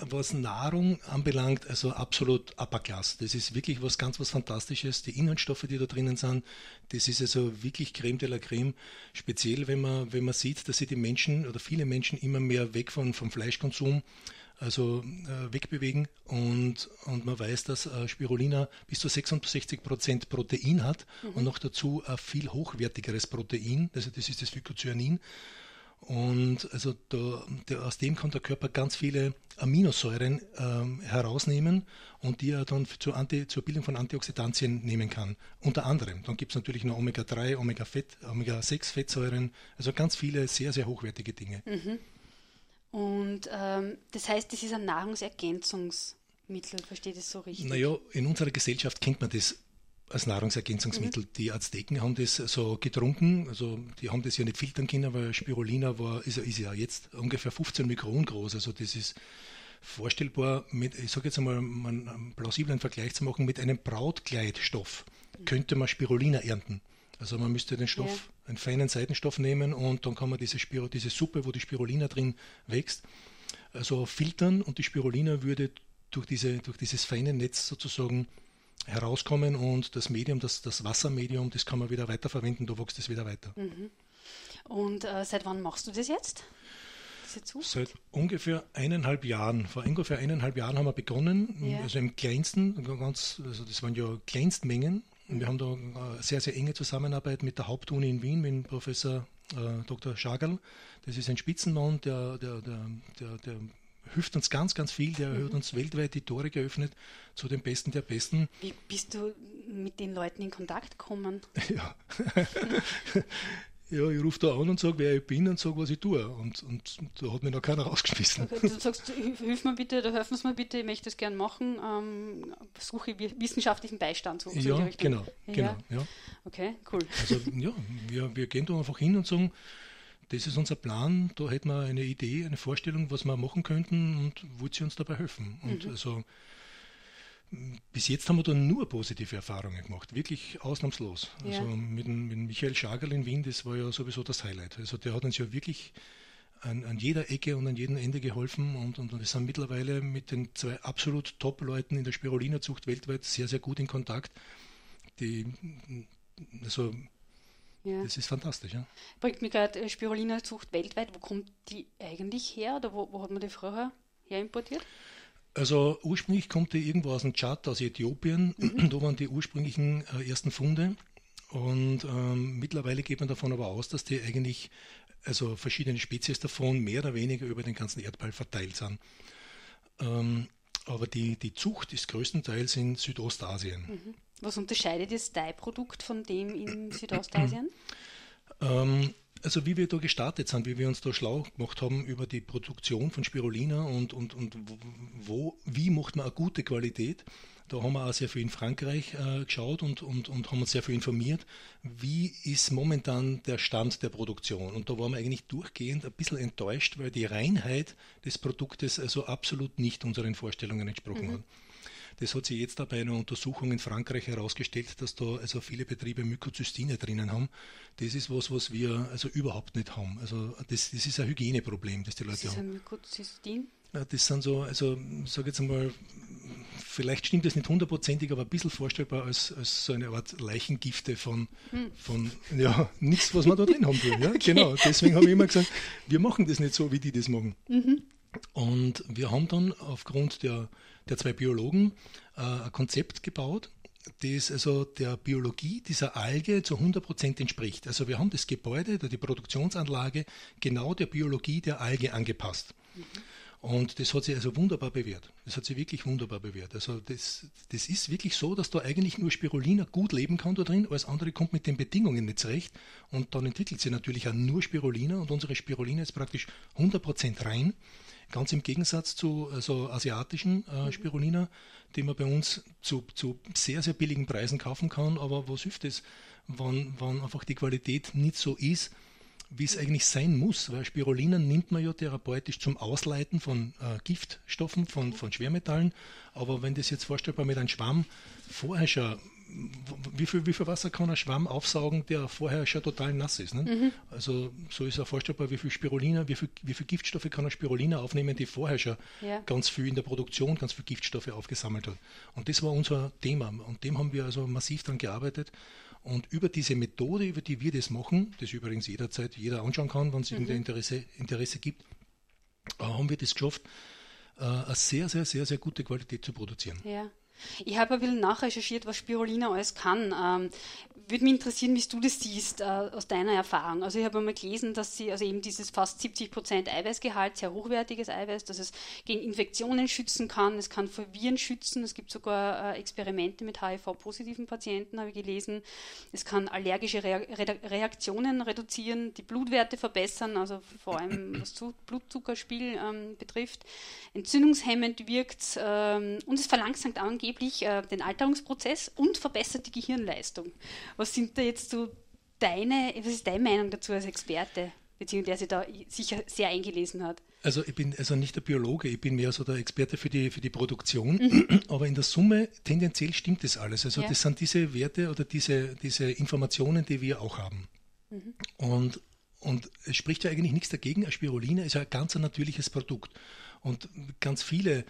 was Nahrung anbelangt, also absolut upper class. Das ist wirklich was ganz was Fantastisches. Die Inhaltsstoffe, die da drinnen sind, das ist also wirklich Creme de la Creme. Speziell, wenn man, wenn man sieht, dass sich die Menschen oder viele Menschen immer mehr weg von, vom Fleischkonsum also äh, wegbewegen und, und man weiß, dass äh, Spirulina bis zu 66 Prozent Protein hat mhm. und noch dazu ein viel hochwertigeres Protein, also das ist das Phycocyanin und also da, der, aus dem kann der Körper ganz viele Aminosäuren ähm, herausnehmen und die er dann zur, Anti, zur Bildung von Antioxidantien nehmen kann. Unter anderem. Dann gibt es natürlich noch Omega-3, Omega-6 Omega Fettsäuren, also ganz viele sehr, sehr hochwertige Dinge. Mhm. Und ähm, das heißt, das ist ein Nahrungsergänzungsmittel, versteht das so richtig? Naja, in unserer Gesellschaft kennt man das als Nahrungsergänzungsmittel. Mhm. Die Azteken haben das so getrunken, also die haben das ja nicht filtern können, weil Spirulina war, ist, ist ja jetzt ungefähr 15 Mikron groß, also das ist vorstellbar mit, ich sage jetzt einmal, einen plausiblen Vergleich zu machen, mit einem Brautkleidstoff könnte man Spirulina ernten. Also man müsste den Stoff, ja. einen feinen Seitenstoff nehmen und dann kann man diese, Spiro, diese Suppe, wo die Spirulina drin wächst, also filtern und die Spirulina würde durch, diese, durch dieses feine Netz sozusagen herauskommen und das Medium, das, das Wassermedium, das kann man wieder weiterverwenden, da wächst es wieder weiter. Mhm. Und äh, seit wann machst du das jetzt? Seit ungefähr eineinhalb Jahren. Vor ungefähr eineinhalb Jahren haben wir begonnen, ja. also im kleinsten, ganz, also das waren ja Kleinstmengen. Wir haben da eine sehr, sehr enge Zusammenarbeit mit der Hauptuni in Wien, mit Professor äh, Dr. Schagerl. Das ist ein Spitzenmann, der, der, der, der, der hilft uns ganz, ganz viel. Der mhm. hat uns weltweit die Tore geöffnet zu den Besten der Besten. Wie bist du mit den Leuten in Kontakt gekommen? *laughs* *laughs* Ja. Ja, ich rufe da an und sage, wer ich bin und sage, was ich tue. Und, und da hat mich noch keiner *laughs* rausgeschmissen. Okay, du sagst, hilf mir bitte, da helfen Sie mir bitte, ich möchte das gerne machen, ähm, suche wissenschaftlichen Beistand. So, ja, genau, ja. genau. Ja. Okay, cool. Also ja, wir, wir gehen da einfach hin und sagen, das ist unser Plan, da hätten wir eine Idee, eine Vorstellung, was wir machen könnten und wollt sie uns dabei helfen. Und mhm. also bis jetzt haben wir da nur positive Erfahrungen gemacht, wirklich ausnahmslos. Ja. Also mit, mit Michael Schagerl in Wien, das war ja sowieso das Highlight. Also der hat uns ja wirklich an, an, jeder Ecke und an jedem Ende geholfen und, und, und wir sind mittlerweile mit den zwei absolut Top-Leuten in der Spirulina-Zucht weltweit sehr, sehr gut in Kontakt. Die, also, ja. das ist fantastisch. Ja. Bringt mir gerade äh, Spirulina-Zucht weltweit. Wo kommt die eigentlich her oder wo, wo hat man die früher her importiert? Also ursprünglich kommt die irgendwo aus dem Tschad, aus Äthiopien. Mhm. *clears throat* Da waren die ursprünglichen äh, ersten Funde. Und ähm, mittlerweile geht man davon aber aus, dass die eigentlich, also verschiedene Spezies davon, mehr oder weniger über den ganzen Erdball verteilt sind. Ähm, aber die, die Zucht ist größtenteils in Südostasien. Mhm. Was unterscheidet das Dye-Produkt von dem in *clears throat* Südostasien? ähm, also wie wir da gestartet sind, wie wir uns da schlau gemacht haben über die Produktion von Spirulina und, und, und wo, wie macht man eine gute Qualität. Da haben wir auch sehr viel in Frankreich äh, geschaut und, und, und haben uns sehr viel informiert, wie ist momentan der Stand der Produktion. Und da waren wir eigentlich durchgehend ein bisschen enttäuscht, weil die Reinheit des Produktes also absolut nicht unseren Vorstellungen entsprochen mhm. hat. Das hat sich jetzt da bei einer Untersuchung in Frankreich herausgestellt, dass da also viele Betriebe Mykocystine drinnen haben. Das ist was, was wir also überhaupt nicht haben. Also das, das ist ein Hygieneproblem, das die Leute haben. Ist ein Mycocystin? Das sind so, also sage jetzt einmal, vielleicht stimmt das nicht hundertprozentig, aber ein bisschen vorstellbar als, als so eine Art Leichengifte von, hm. von ja, nichts, was man da drin haben will. Ja? *laughs* Okay. Genau, deswegen habe ich immer gesagt, wir machen das nicht so, wie die das machen. Mhm. Und wir haben dann aufgrund der der zwei Biologen äh, ein Konzept gebaut, das also der Biologie dieser Alge zu 100% entspricht. Also wir haben das Gebäude, die Produktionsanlage genau der Biologie der Alge angepasst. Mhm. Und das hat sich also wunderbar bewährt. Das hat sich wirklich wunderbar bewährt. Also das, das ist wirklich so, dass da eigentlich nur Spirulina gut leben kann da drin, alles andere kommt mit den Bedingungen nicht zurecht. Und dann entwickelt sie natürlich auch nur Spirulina und unsere Spirulina ist praktisch 100% rein. Ganz im Gegensatz zu also asiatischen äh, mhm. Spirulina, die man bei uns zu, zu sehr, sehr billigen Preisen kaufen kann. Aber was hilft es, wenn, wenn einfach die Qualität nicht so ist, wie es eigentlich sein muss, weil Spirulina nimmt man ja therapeutisch zum Ausleiten von äh, Giftstoffen, von, von Schwermetallen. Aber wenn das jetzt vorstellbar mit einem Schwamm vorher schon wie viel, wie viel Wasser kann ein Schwamm aufsaugen, der vorher schon total nass ist? Ne? Mhm. Also so ist ja vorstellbar, wie viel Spirulina, wie viel, wie viel Giftstoffe kann ein Spirulina aufnehmen, die vorher schon ja. ganz viel in der Produktion, ganz viel Giftstoffe aufgesammelt hat. Und das war unser Thema. Und dem haben wir also massiv daran gearbeitet. Und über diese Methode, über die wir das machen, das übrigens jederzeit jeder anschauen kann, wenn es mhm. irgendein Interesse, Interesse gibt, äh, haben wir das geschafft, äh, eine sehr, sehr, sehr, sehr gute Qualität zu produzieren. Ja. Ich habe ein bisschen nachrecherchiert, was Spirulina alles kann. Ähm, würde mich interessieren, wie du das siehst äh, aus deiner Erfahrung. Also ich habe einmal gelesen, dass sie, also eben dieses fast 70 Prozent Eiweißgehalt, sehr hochwertiges Eiweiß, dass es gegen Infektionen schützen kann, es kann vor Viren schützen, es gibt sogar äh, Experimente mit HIV-positiven Patienten, habe ich gelesen. Es kann allergische Re Re Reaktionen reduzieren, die Blutwerte verbessern, also vor allem was Blutzuckerspiel ähm, betrifft. Entzündungshemmend wirkt ähm, und es verlangsamt angeblich äh, den Alterungsprozess und verbessert die Gehirnleistung. Was sind da jetzt so deine, was ist deine Meinung dazu als Experte, beziehungsweise der sich da sicher sehr eingelesen hat? Also ich bin also nicht der Biologe, ich bin mehr so der Experte für die, für die Produktion, mhm. *clears throat* aber in der Summe tendenziell stimmt das alles. Also ja. das sind diese Werte oder diese, diese Informationen, die wir auch haben. Mhm. Und, und es spricht ja eigentlich nichts dagegen. Spirulina ist ja ein ganz natürliches Produkt. Und ganz viele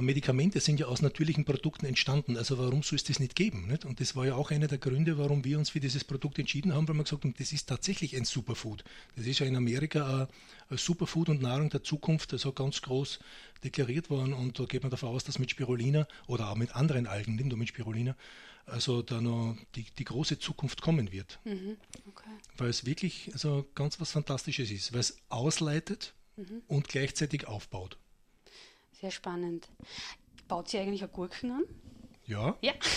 Medikamente sind ja aus natürlichen Produkten entstanden. Also warum soll es das nicht geben? Nicht? Und das war ja auch einer der Gründe, warum wir uns für dieses Produkt entschieden haben, weil wir gesagt haben, das ist tatsächlich ein Superfood. Das ist ja in Amerika ein Superfood und Nahrung der Zukunft, also ganz groß deklariert worden. Und da geht man davon aus, dass mit Spirulina oder auch mit anderen Algen, nicht nur mit Spirulina, also da noch die, die große Zukunft kommen wird. Mhm, okay. Weil es wirklich also ganz was Fantastisches ist, weil es ausleitet mhm. und gleichzeitig aufbaut. Sehr spannend. Baut sie eigentlich Gurken an? Ja, ja.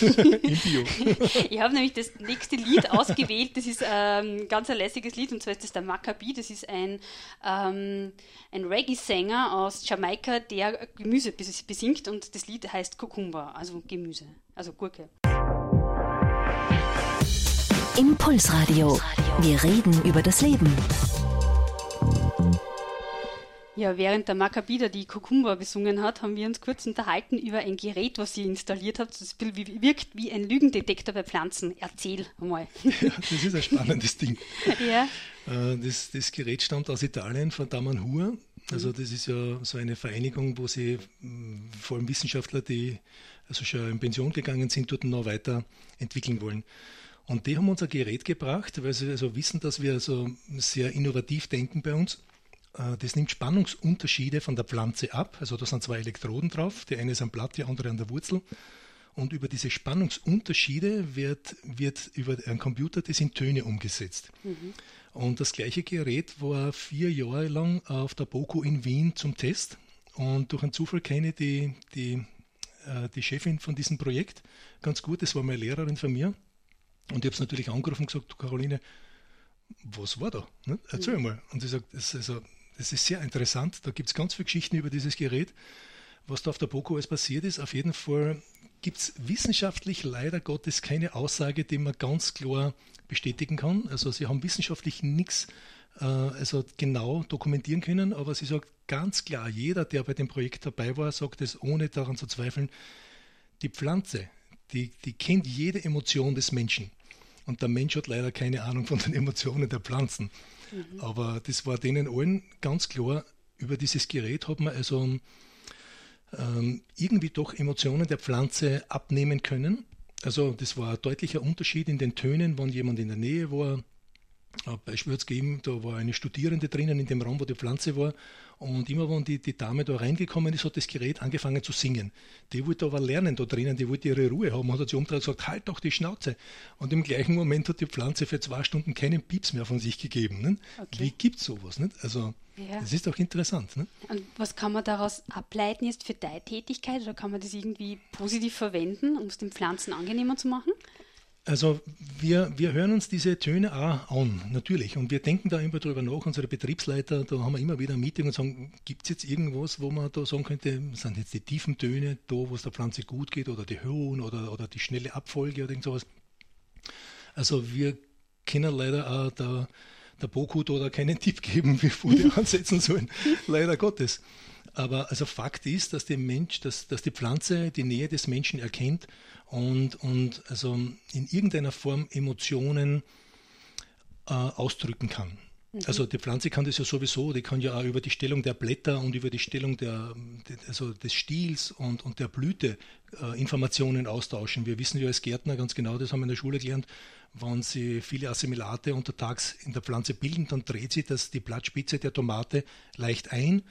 *laughs* *laughs* ich habe nämlich das nächste Lied ausgewählt. Das ist ein ähm, ganz ein lässiges Lied und zwar ist das der Maccabi. Das ist ein, ähm, ein Reggae-Sänger aus Jamaika, der Gemüse besingt und das Lied heißt Cucumber, also Gemüse, also Gurke. Impulsradio. Wir reden über das Leben. Ja, während der Maccabida die Kukumba besungen hat, haben wir uns kurz unterhalten über ein Gerät, was ihr installiert habt. Das wirkt wie ein Lügendetektor bei Pflanzen. Erzähl mal. *laughs* Ja, das ist ein spannendes Ding. *laughs* ja. Äh, das, das, Gerät stammt aus Italien von Damanhur. Also das ist ja so eine Vereinigung, wo sie vor allem Wissenschaftler, die also schon in Pension gegangen sind, dort noch weiter entwickeln wollen. Und die haben uns ein Gerät gebracht, weil sie also wissen, dass wir also sehr innovativ denken bei uns. Äh, das nimmt Spannungsunterschiede von der Pflanze ab. Also da sind zwei Elektroden drauf. Die eine ist am Blatt, die andere an der Wurzel. Und über diese Spannungsunterschiede wird, wird über einen Computer das in Töne umgesetzt. Mhm. Und das gleiche Gerät war vier Jahre lang auf der BOKU in Wien zum Test. Und durch einen Zufall kenne ich die, die, äh, die Chefin von diesem Projekt ganz gut. Das war meine Lehrerin von mir. Und ich habe es natürlich angerufen und gesagt, Caroline, was war da? Ne? Erzähl mhm. mal. Und sie sagt, das ist, also, das ist sehr interessant. Da gibt es ganz viele Geschichten über dieses Gerät. Was da auf der BOKU alles passiert ist, auf jeden Fall gibt es wissenschaftlich leider Gottes keine Aussage, die man ganz klar bestätigen kann. Also sie haben wissenschaftlich nichts äh, also genau dokumentieren können, aber sie sagt ganz klar, jeder, der bei dem Projekt dabei war, sagt es ohne daran zu zweifeln, die Pflanze, die, die kennt jede Emotion des Menschen. Und der Mensch hat leider keine Ahnung von den *laughs* Emotionen der Pflanzen. Aber das war denen allen ganz klar, über dieses Gerät hat man also ähm, irgendwie doch Emotionen der Pflanze abnehmen können. Also das war ein deutlicher Unterschied in den Tönen, wenn jemand in der Nähe war, ein Beispiel hat es gegeben, da war eine Studierende drinnen in dem Raum, wo die Pflanze war. Und immer, wenn die, die Dame da reingekommen ist, hat das Gerät angefangen zu singen. Die wollte aber lernen da drinnen, die wollte ihre Ruhe haben. Und hat sie umgedreht und gesagt, halt doch die Schnauze. Und im gleichen Moment hat die Pflanze für zwei Stunden keinen Pieps mehr von sich gegeben. Ne? Okay. Wie gibt es sowas? Nicht? Also, ja. das ist doch interessant. Ne? Und was kann man daraus ableiten jetzt für deine Tätigkeit? Oder kann man das irgendwie positiv verwenden, um es den Pflanzen angenehmer zu machen? Also wir, wir hören uns diese Töne auch an, natürlich. Und wir denken da immer drüber nach, unsere Betriebsleiter, da haben wir immer wieder ein Meeting und sagen, gibt es jetzt irgendwas, wo man da sagen könnte, sind jetzt die tiefen Töne da, wo es der Pflanze gut geht, oder die hohen oder, oder die schnelle Abfolge oder irgend sowas. Also wir können leider auch der, der Bokut oder keinen *laughs* Tipp geben, wie die *laughs* ansetzen sollen. leider Gottes. Aber also Fakt ist, dass der Mensch, dass, dass die Pflanze die Nähe des Menschen erkennt und, und also in irgendeiner Form Emotionen äh, ausdrücken kann. Mhm. Also die Pflanze kann das ja sowieso, die kann ja auch über die Stellung der Blätter und über die Stellung der, also des Stiels und, und der Blüte äh, Informationen austauschen. Wir wissen ja als Gärtner ganz genau, das haben wir in der Schule gelernt, wenn sie viele Assimilate untertags in der Pflanze bilden, dann dreht sich das, die Blattspitze der Tomate leicht ein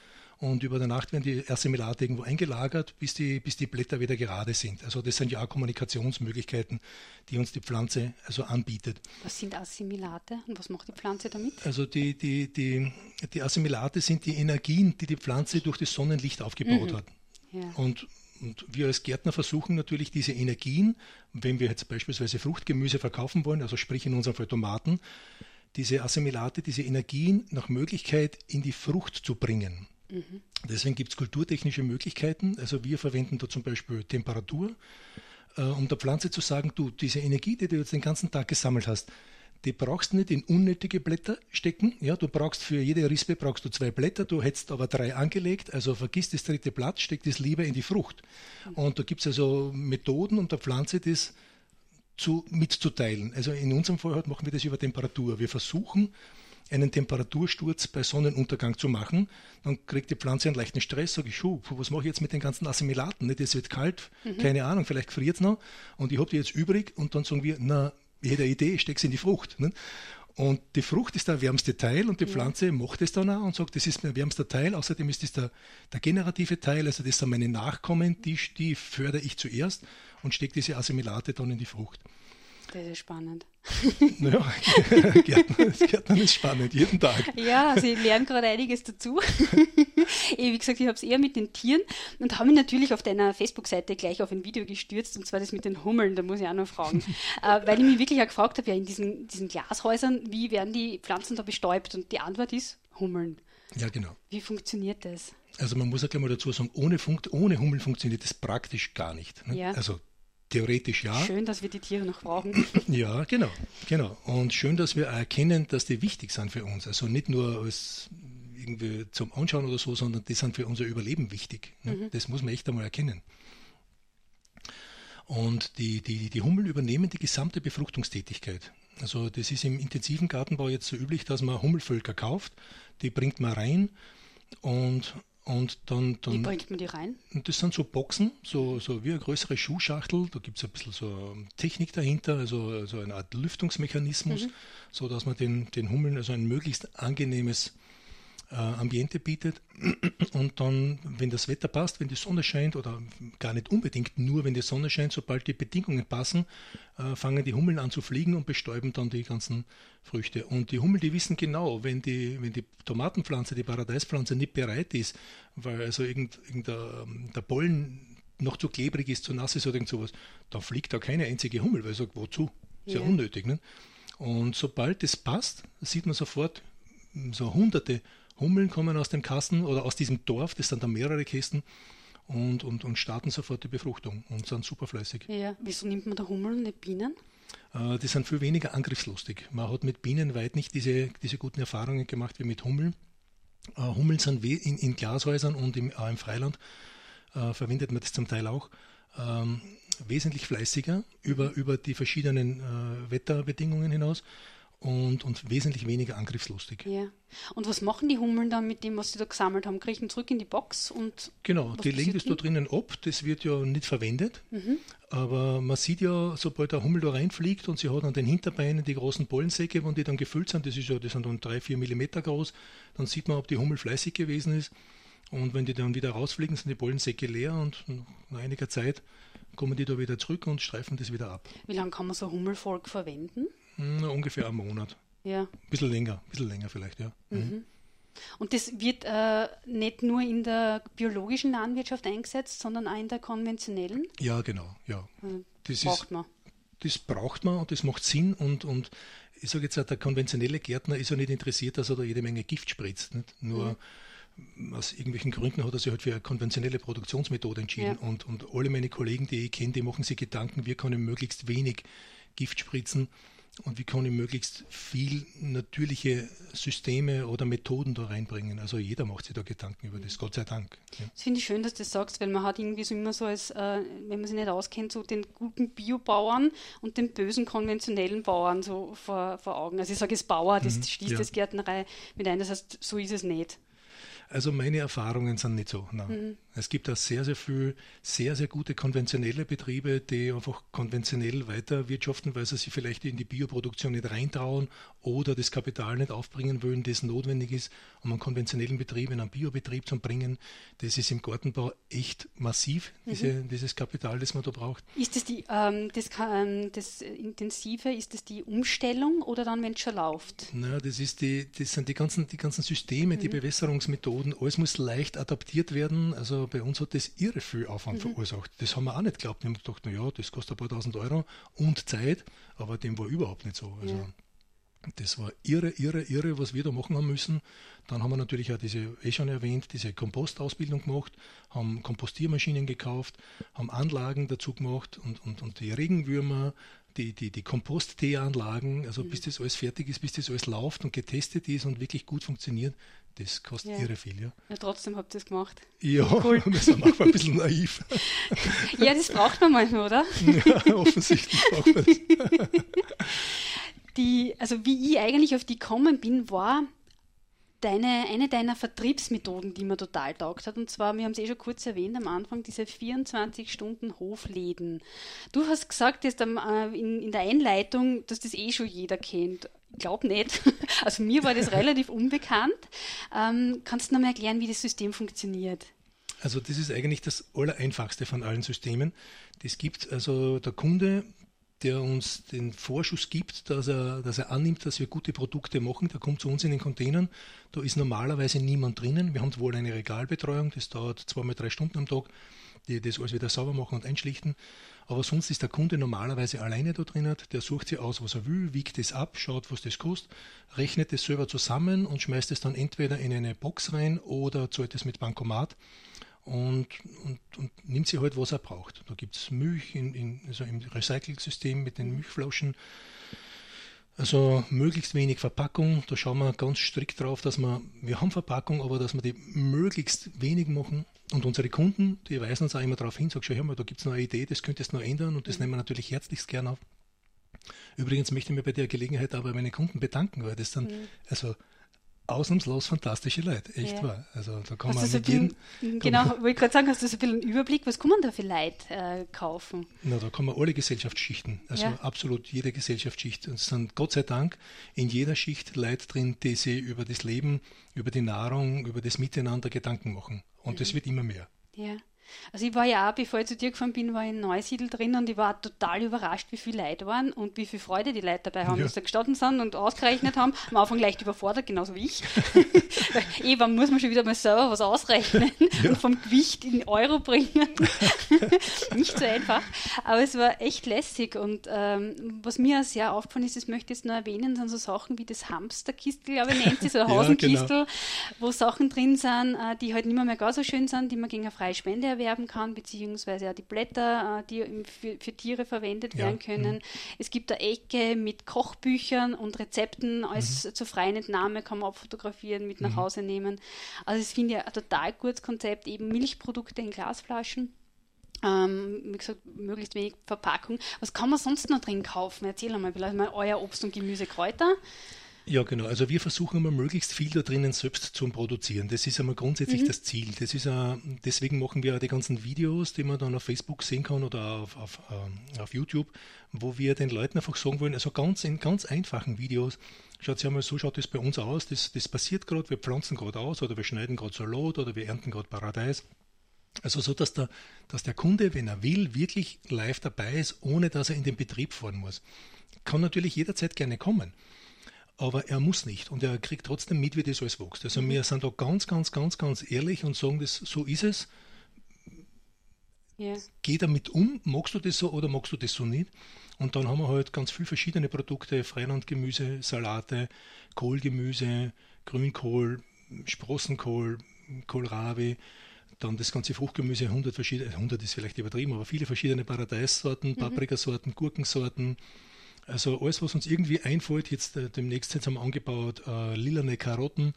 und über der Nacht werden die Assimilate irgendwo eingelagert, bis die, bis die Blätter wieder gerade sind. Also das sind ja auch Kommunikationsmöglichkeiten, die uns die Pflanze also anbietet. Was sind Assimilate und was macht die Pflanze damit? Also die, die, die, die Assimilate sind die Energien, die die Pflanze durch das Sonnenlicht aufgebaut mhm. hat. Ja. Und und wir als Gärtner versuchen natürlich diese Energien, wenn wir jetzt beispielsweise Fruchtgemüse verkaufen wollen, also sprich in unserem Fall Tomaten, diese Assimilate, diese Energien nach Möglichkeit in die Frucht zu bringen. Deswegen gibt es kulturtechnische Möglichkeiten. Also wir verwenden da zum Beispiel Temperatur, äh, um der Pflanze zu sagen, du, diese Energie, die du jetzt den ganzen Tag gesammelt hast, die brauchst du nicht in unnötige Blätter stecken. Ja, du brauchst für jede Rispe brauchst du zwei Blätter, du hättest aber drei angelegt, also vergiss das dritte Blatt, steck das lieber in die Frucht. Mhm. Und da gibt es also Methoden, um der Pflanze das zu, mitzuteilen. Also in unserem Fall machen wir das über Temperatur. Wir versuchen, einen Temperatursturz bei Sonnenuntergang zu machen, dann kriegt die Pflanze einen leichten Stress, sage ich, was mache ich jetzt mit den ganzen Assimilaten? Es wird kalt, mhm. keine Ahnung, vielleicht friert es noch und ich habe die jetzt übrig und dann sagen wir, na, ich hätte eine Idee, ich stecke sie in die Frucht. Ne? Und die Frucht ist der wärmste Teil und die Pflanze ja. macht es dann auch und sagt, das ist mein wärmster Teil. Außerdem ist das der, der generative Teil, also das sind meine Nachkommen, die, die fördere ich zuerst und stecke diese Assimilate dann in die Frucht. *laughs* *laughs* Das ist spannend. Naja, Gärtner, Gärtner ist spannend, jeden Tag. Ja, also ich lerne gerade einiges dazu. *laughs* Wie gesagt, ich habe es eher mit den Tieren und habe mich natürlich auf deiner Facebook-Seite gleich auf ein Video gestürzt, und zwar das mit den Hummeln, da muss ich auch noch fragen. äh, weil ich mich wirklich auch gefragt habe, ja, in diesen, diesen Glashäusern, wie werden die Pflanzen da bestäubt? Und die Antwort ist Hummeln. Ja, genau. Wie funktioniert das? Also man muss ja gleich mal dazu sagen, ohne, Funkt, ohne Hummeln funktioniert das praktisch gar nicht. Ne? Ja. Also Theoretisch ja. Schön, dass wir die Tiere noch brauchen. *clears throat* Ja, genau, genau. Und schön, dass wir erkennen, dass die wichtig sind für uns. Also nicht nur als irgendwie zum Anschauen oder so, sondern die sind für unser Überleben wichtig. Ne? Mhm. Das muss man echt einmal erkennen. Und die, die, die Hummeln übernehmen die gesamte Befruchtungstätigkeit. Also das ist im intensiven Gartenbau jetzt so üblich, dass man Hummelvölker kauft, die bringt man rein und und dann, dann, Wie bringt man die rein? Das sind so Boxen, so, so wie eine größere Schuhschachtel. Da gibt es ein bisschen so Technik dahinter, also, also eine Art Lüftungsmechanismus, mhm. so dass man den, den Hummeln also ein möglichst angenehmes äh, Ambiente bietet. *clears throat* Und dann, wenn das Wetter passt, wenn die Sonne scheint oder gar nicht unbedingt nur, wenn die Sonne scheint, sobald die Bedingungen passen, äh, fangen die Hummeln an zu fliegen und bestäuben dann die ganzen Früchte. Und die Hummeln, die wissen genau, wenn die, wenn die Tomatenpflanze, die Paradeispflanze nicht bereit ist, weil also irgend, irgendein, ähm, der Pollen noch zu klebrig ist, zu nass ist oder irgend sowas, dann fliegt da keine einzige Hummel, weil er sagt, wozu? Ist ja, unnötig. Ne? Und sobald das passt, sieht man sofort so hunderte Hummeln kommen aus dem Kasten oder aus diesem Dorf, das sind dann mehrere Kästen und, und, und starten sofort die Befruchtung und sind super fleißig. Ja, wieso nimmt man da Hummeln und nicht Bienen? Äh, die sind viel weniger angriffslustig. Man hat mit Bienen weit nicht diese, diese guten Erfahrungen gemacht wie mit Hummeln. Äh, Hummeln sind in, in Glashäusern und im, auch im Freiland, äh, verwendet man das zum Teil auch, ähm, wesentlich fleißiger über, über die verschiedenen äh, Wetterbedingungen hinaus und, und wesentlich weniger angriffslustig. Ja. Und was machen die Hummeln dann mit dem, was sie da gesammelt haben? Kriechen zurück in die Box und. Genau, die legen das da drinnen ab, das wird ja nicht verwendet. Mhm. Aber man sieht ja, sobald der Hummel da reinfliegt und sie hat an den Hinterbeinen die großen Pollensäcke, wenn die dann gefüllt sind, das ist ja, das sind dann drei, vier Millimeter groß, dann sieht man, ob die Hummel fleißig gewesen ist. Und wenn die dann wieder rausfliegen, sind die Pollensäcke leer und nach einiger Zeit kommen die da wieder zurück und streifen das wieder ab. Wie lange kann man so Hummelvolk verwenden? Na, ungefähr einen Monat. Ja. Ein bisschen länger, ein bisschen länger vielleicht, ja. Mhm. Mhm. Und das wird äh, nicht nur in der biologischen Landwirtschaft eingesetzt, sondern auch in der konventionellen? Ja, genau, ja. Also, das braucht ist, man. Das braucht man und das macht Sinn und, und ich sage jetzt, der konventionelle Gärtner ist ja nicht interessiert, dass er da jede Menge Gift spritzt. Nicht? Nur mhm. aus irgendwelchen Gründen hat er sich halt für eine konventionelle Produktionsmethode entschieden ja. und, und alle meine Kollegen, die ich kenne, die machen sich Gedanken, wir können möglichst wenig Gift spritzen und wie kann ich möglichst viel natürliche Systeme oder Methoden da reinbringen. Also jeder macht sich da Gedanken über das, Gott sei Dank. Ja. Das finde ich schön, dass du das sagst, weil man hat irgendwie so immer so als, äh, wenn man sich nicht auskennt, so den guten Biobauern und den bösen konventionellen Bauern so vor, vor Augen. Also ich sage jetzt Bauer, das mhm, schließt ja. das Gärtnerei mit ein, das heißt, so ist es nicht. Also meine Erfahrungen sind nicht so. Mhm. Es gibt da sehr, sehr viel, sehr, sehr gute konventionelle Betriebe, die einfach konventionell weiter wirtschaften, weil sie sich vielleicht in die Bioproduktion nicht reintrauen oder das Kapital nicht aufbringen wollen, das notwendig ist, um einen konventionellen Betrieb in einen Biobetrieb zu bringen. Das ist im Gartenbau echt massiv, diese, mhm. dieses Kapital, das man da braucht. Ist das, die, ähm, das, ähm, das Intensive, ist das die Umstellung oder dann, wenn es schon läuft? Na, das, ist die, das sind die ganzen, die ganzen Systeme, mhm. die Bewässerungsmethoden, Methoden, alles muss leicht adaptiert werden. Also bei uns hat das irre viel Aufwand mhm. verursacht. Das haben wir auch nicht geglaubt. Wir haben gedacht, naja, das kostet ein paar tausend Euro und Zeit, aber dem war überhaupt nicht so. Also ja. das war irre, irre, irre, was wir da machen haben müssen. Dann haben wir natürlich auch diese, eh schon erwähnt, diese Kompostausbildung gemacht, haben Kompostiermaschinen gekauft, haben Anlagen dazu gemacht und, und, und die Regenwürmer, die, die, die Kompost-Teeanlagen, also mhm. bis das alles fertig ist, bis das alles läuft und getestet ist und wirklich gut funktioniert, das kostet ja. irre viel. Ja, ja trotzdem habt ihr es gemacht. Ja, *laughs* cool. wir sind manchmal ein bisschen naiv. *laughs* ja, das braucht man manchmal, oder? *laughs* ja, offensichtlich braucht man das. Die, also wie ich eigentlich auf die gekommen bin, war deine, eine deiner Vertriebsmethoden, die mir total taugt hat. Und zwar, wir haben es eh schon kurz erwähnt am Anfang, diese 24 Stunden Hofläden. Du hast gesagt, dass in, in der Einleitung, dass das eh schon jeder kennt. Glaube nicht. *laughs* Also mir war das relativ unbekannt. Ähm, kannst du noch mal erklären, wie das System funktioniert? Also das ist eigentlich das Allereinfachste von allen Systemen. Das gibt also der Kunde der uns den Vorschuss gibt, dass er, dass er annimmt, dass wir gute Produkte machen. Der kommt zu uns in den Containern. Da ist normalerweise niemand drinnen. Wir haben wohl eine Regalbetreuung, das dauert zweimal drei Stunden am Tag, die das alles wieder sauber machen und einschlichten. Aber sonst ist der Kunde normalerweise alleine da drinnen. Der sucht sich aus, was er will, wiegt es ab, schaut, was das kostet, rechnet es selber zusammen und schmeißt es dann entweder in eine Box rein oder zahlt es mit Bankomat und, und, und nimmt sich halt, was er braucht. Da gibt es Milch in, in, also im Recycling-System mit den Milchflaschen. Also möglichst wenig Verpackung, da schauen wir ganz strikt drauf, dass wir, wir haben Verpackung, aber dass wir die möglichst wenig machen. Und unsere Kunden, die weisen uns auch immer darauf hin, sagen, schau, hör mal, da gibt es noch eine Idee, das könntest du noch ändern und das nehmen wir natürlich herzlichst gern auf. Übrigens möchte ich mir bei der Gelegenheit aber meine Kunden bedanken, weil das dann, mhm. also ausnahmslos fantastische Leute, echt ja. wahr. Also da kann hast man mit jedem, Genau, wollte ich gerade sagen, hast du so ein bisschen einen Überblick, was kann man da für Leute äh, kaufen? Na, da kann man alle Gesellschaftsschichten, also ja. absolut jede Gesellschaftsschicht. Und es sind Gott sei Dank in jeder Schicht Leute drin, die sich über das Leben, über die Nahrung, über das Miteinander Gedanken machen. Und mhm. das wird immer mehr. Ja. Also ich war ja auch, bevor ich zu dir gefahren bin, war ich in Neusiedl drin und ich war total überrascht, wie viele Leute waren und wie viel Freude die Leute dabei haben, ja. dass sie gestanden sind und ausgerechnet haben. Am Anfang leicht überfordert, genauso wie ich. *laughs* eh, wann muss man schon wieder mal selber was ausrechnen ja. und vom Gewicht in Euro bringen. *laughs* Nicht so einfach. Aber es war echt lässig und ähm, was mir auch sehr aufgefallen ist, das möchte ich jetzt noch erwähnen, sind so Sachen wie das Hamsterkistel, glaube ich, nennt sich so *laughs* ein Hausenkistel, ja, genau. wo Sachen drin sind, äh, die halt nicht mehr, mehr gar so schön sind, die man gegen eine freie Spende erwerben kann, beziehungsweise auch die Blätter, äh, die für, für Tiere verwendet werden können. Mhm. Es gibt eine Ecke mit Kochbüchern und Rezepten als mhm. zur freien Entnahme kann man abfotografieren, mit nach mhm. Hause nehmen. Also das finde ich ein total gutes Konzept, eben Milchprodukte in Glasflaschen. Ähm, wie gesagt, möglichst wenig Verpackung. Was kann man sonst noch drin kaufen? Erzähl einmal, vielleicht mal euer Obst und Gemüse, Kräuter. Ja, genau. Also wir versuchen immer möglichst viel da drinnen selbst zu produzieren. Das ist einmal grundsätzlich mhm. das Ziel. Das ist uh, deswegen machen wir auch die ganzen Videos, die man dann auf Facebook sehen kann oder auf, auf, uh, auf YouTube, wo wir den Leuten einfach sagen wollen, also ganz in ganz einfachen Videos, schaut sich einmal so schaut das bei uns aus, das, das passiert gerade, wir pflanzen gerade aus oder wir schneiden gerade Salat oder wir ernten gerade Paradeis. Also so, dass der, dass der Kunde, wenn er will, wirklich live dabei ist, ohne dass er in den Betrieb fahren muss. Kann natürlich jederzeit gerne kommen aber er muss nicht und er kriegt trotzdem mit, wie das alles wächst. Also mhm. wir sind da ganz, ganz, ganz, ganz ehrlich und sagen, das, so ist es. Yeah. Geh damit um, magst du das so oder magst du das so nicht? Und dann haben wir halt ganz viele verschiedene Produkte, Freilandgemüse, Salate, Kohlgemüse, Grünkohl, Sprossenkohl, Kohlrabi, dann das ganze Fruchtgemüse, 100 verschiedene, 100 ist vielleicht übertrieben, aber viele verschiedene Paradeissorten, mhm. Paprikasorten, Gurkensorten, also alles, was uns irgendwie einfällt, jetzt äh, demnächst jetzt haben wir angebaut, äh, lilane Karotten.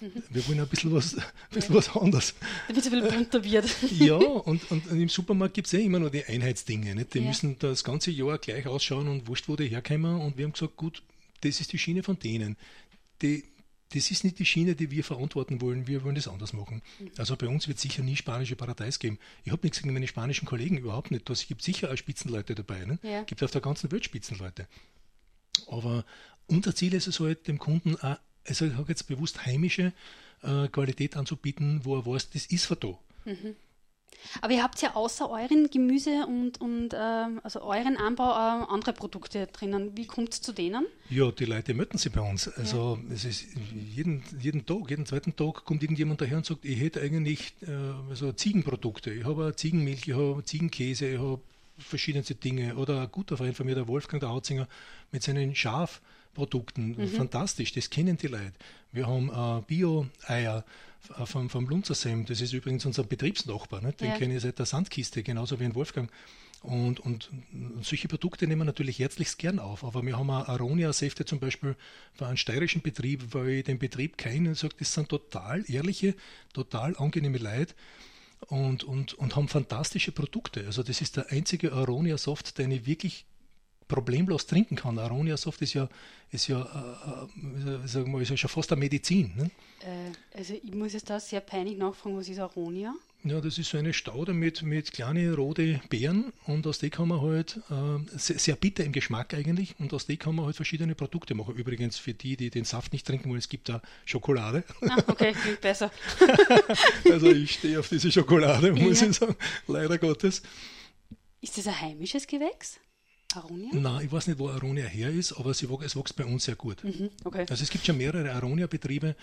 Mhm. Wir wollen ein bisschen was, *laughs* ein bisschen ja. was anderes. Damit ein bisschen bunter wird. *laughs* ja, und, und, und im Supermarkt gibt es ja immer noch die Einheitsdinge. Nicht? Die ja. müssen das ganze Jahr gleich ausschauen und wurscht, wo die herkommen. Und wir haben gesagt, gut, das ist die Schiene von denen. Die, das ist nicht die Schiene, die wir verantworten wollen. Wir wollen das anders machen. Also bei uns wird es sicher nie spanische Paradies geben. Ich habe nichts gegen meine spanischen Kollegen, überhaupt nicht. Es gibt sicher auch Spitzenleute dabei. Ne? Ja. gibt auf der ganzen Welt Spitzenleute. Aber unser Ziel ist es halt, dem Kunden auch, also ich habe jetzt bewusst heimische äh, Qualität anzubieten, wo er weiß, das ist von da. Mhm. Aber ihr habt ja außer euren Gemüse und, und äh, also euren Anbau äh, andere Produkte drinnen. Wie kommt es zu denen? Ja, die Leute möchten sie bei uns. Also ja. es ist jeden, jeden Tag, jeden zweiten Tag kommt irgendjemand daher und sagt, ich hätte eigentlich äh, also Ziegenprodukte. Ich habe Ziegenmilch, ich habe Ziegenkäse, ich habe verschiedenste Dinge. Oder ein guter Freund von mir, der Wolfgang der Hautzinger, mit seinen Schafprodukten. Mhm. Fantastisch, das kennen die Leute. Wir haben äh, Bio-Eier vom, vom Lunzersem, das ist übrigens unser Betriebsnachbar, ne? den ja. kenne ich seit der Sandkiste, genauso wie in Wolfgang. Und, und solche Produkte nehmen wir natürlich herzlichst gern auf. Aber wir haben auch Aronia-Säfte zum Beispiel für einen steirischen Betrieb, weil ich den Betrieb kenne und sage, das sind total ehrliche, total angenehme Leute und, und, und haben fantastische Produkte. Also das ist der einzige Aronia-Soft, den ich wirklich problemlos trinken kann. Aronia-Soft ist ja, ist ja, äh, äh sagen wir, ist ja schon fast eine Medizin. Ne? Äh, also ich muss jetzt da sehr peinlich nachfragen, was ist Aronia? Ja, das ist so eine Staude mit, mit kleinen roten Beeren und aus der kann man halt, äh, sehr, sehr, bitter im Geschmack eigentlich, und aus der kann man halt verschiedene Produkte machen. Übrigens für die, die den Saft nicht trinken wollen, es gibt da Schokolade. Ah, okay, klingt besser. *laughs* also ich stehe auf diese Schokolade, muss ja. ich sagen, leider Gottes. Ist das ein heimisches Gewächs? Aronia? Nein, ich weiß nicht, wo Aronia her ist, aber sie, es wächst bei uns sehr gut. Mhm, okay. Also es gibt schon mehrere Aronia-Betriebe,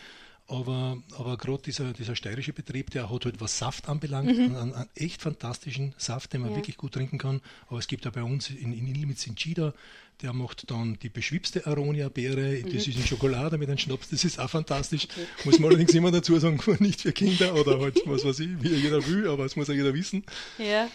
aber, aber gerade dieser, dieser steirische Betrieb, der hat halt, was Saft anbelangt, mhm. einen, einen, echt fantastischen Saft, den man ja. wirklich gut trinken kann. Aber es gibt auch bei uns in, in Ilmitz in Chida, der macht dann die beschwipste Aronia-Beere, mhm. das ist in Schokolade mit einem Schnaps, das ist auch fantastisch. Okay. Muss man allerdings immer dazu sagen, *laughs* nicht für Kinder *laughs* oder halt, was weiß ich, wie jeder will, aber das muss ja jeder wissen. Ja.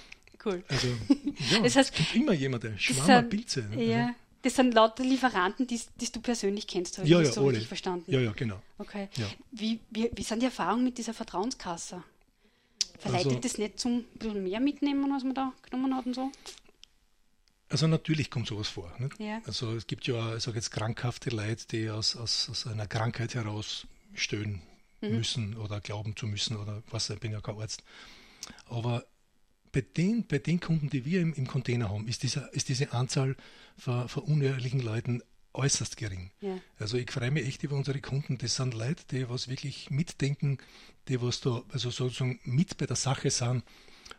Cool. Also, *laughs* ja, das heißt, es gibt immer jemand, der Schwammer Pilze. Ja. Das sind lauter Lieferanten, die, die du persönlich kennst, habe ja, ich ja, so alle. richtig verstanden? Ja, ja, genau. Okay. Ja. Wie, wie, wie sind die Erfahrungen mit dieser Vertrauenskasse? Verleitet Also- das nicht zum bisschen mehr mitnehmen, als man da genommen hat und so? Also natürlich kommt sowas vor. Ja. Also es gibt ja, ich sage jetzt, krankhafte Leute, die aus, aus, aus einer Krankheit heraus stöhnen Mhm. müssen oder glauben zu müssen oder was, ich bin ja kein Arzt. Aber bei den, bei den Kunden, die wir im, im Container haben, ist, dieser, ist diese Anzahl von, von unehrlichen Leuten äußerst gering. Ja. Also ich freue mich echt über unsere Kunden. Das sind Leute, die was wirklich mitdenken, die was da also sozusagen mit bei der Sache sind.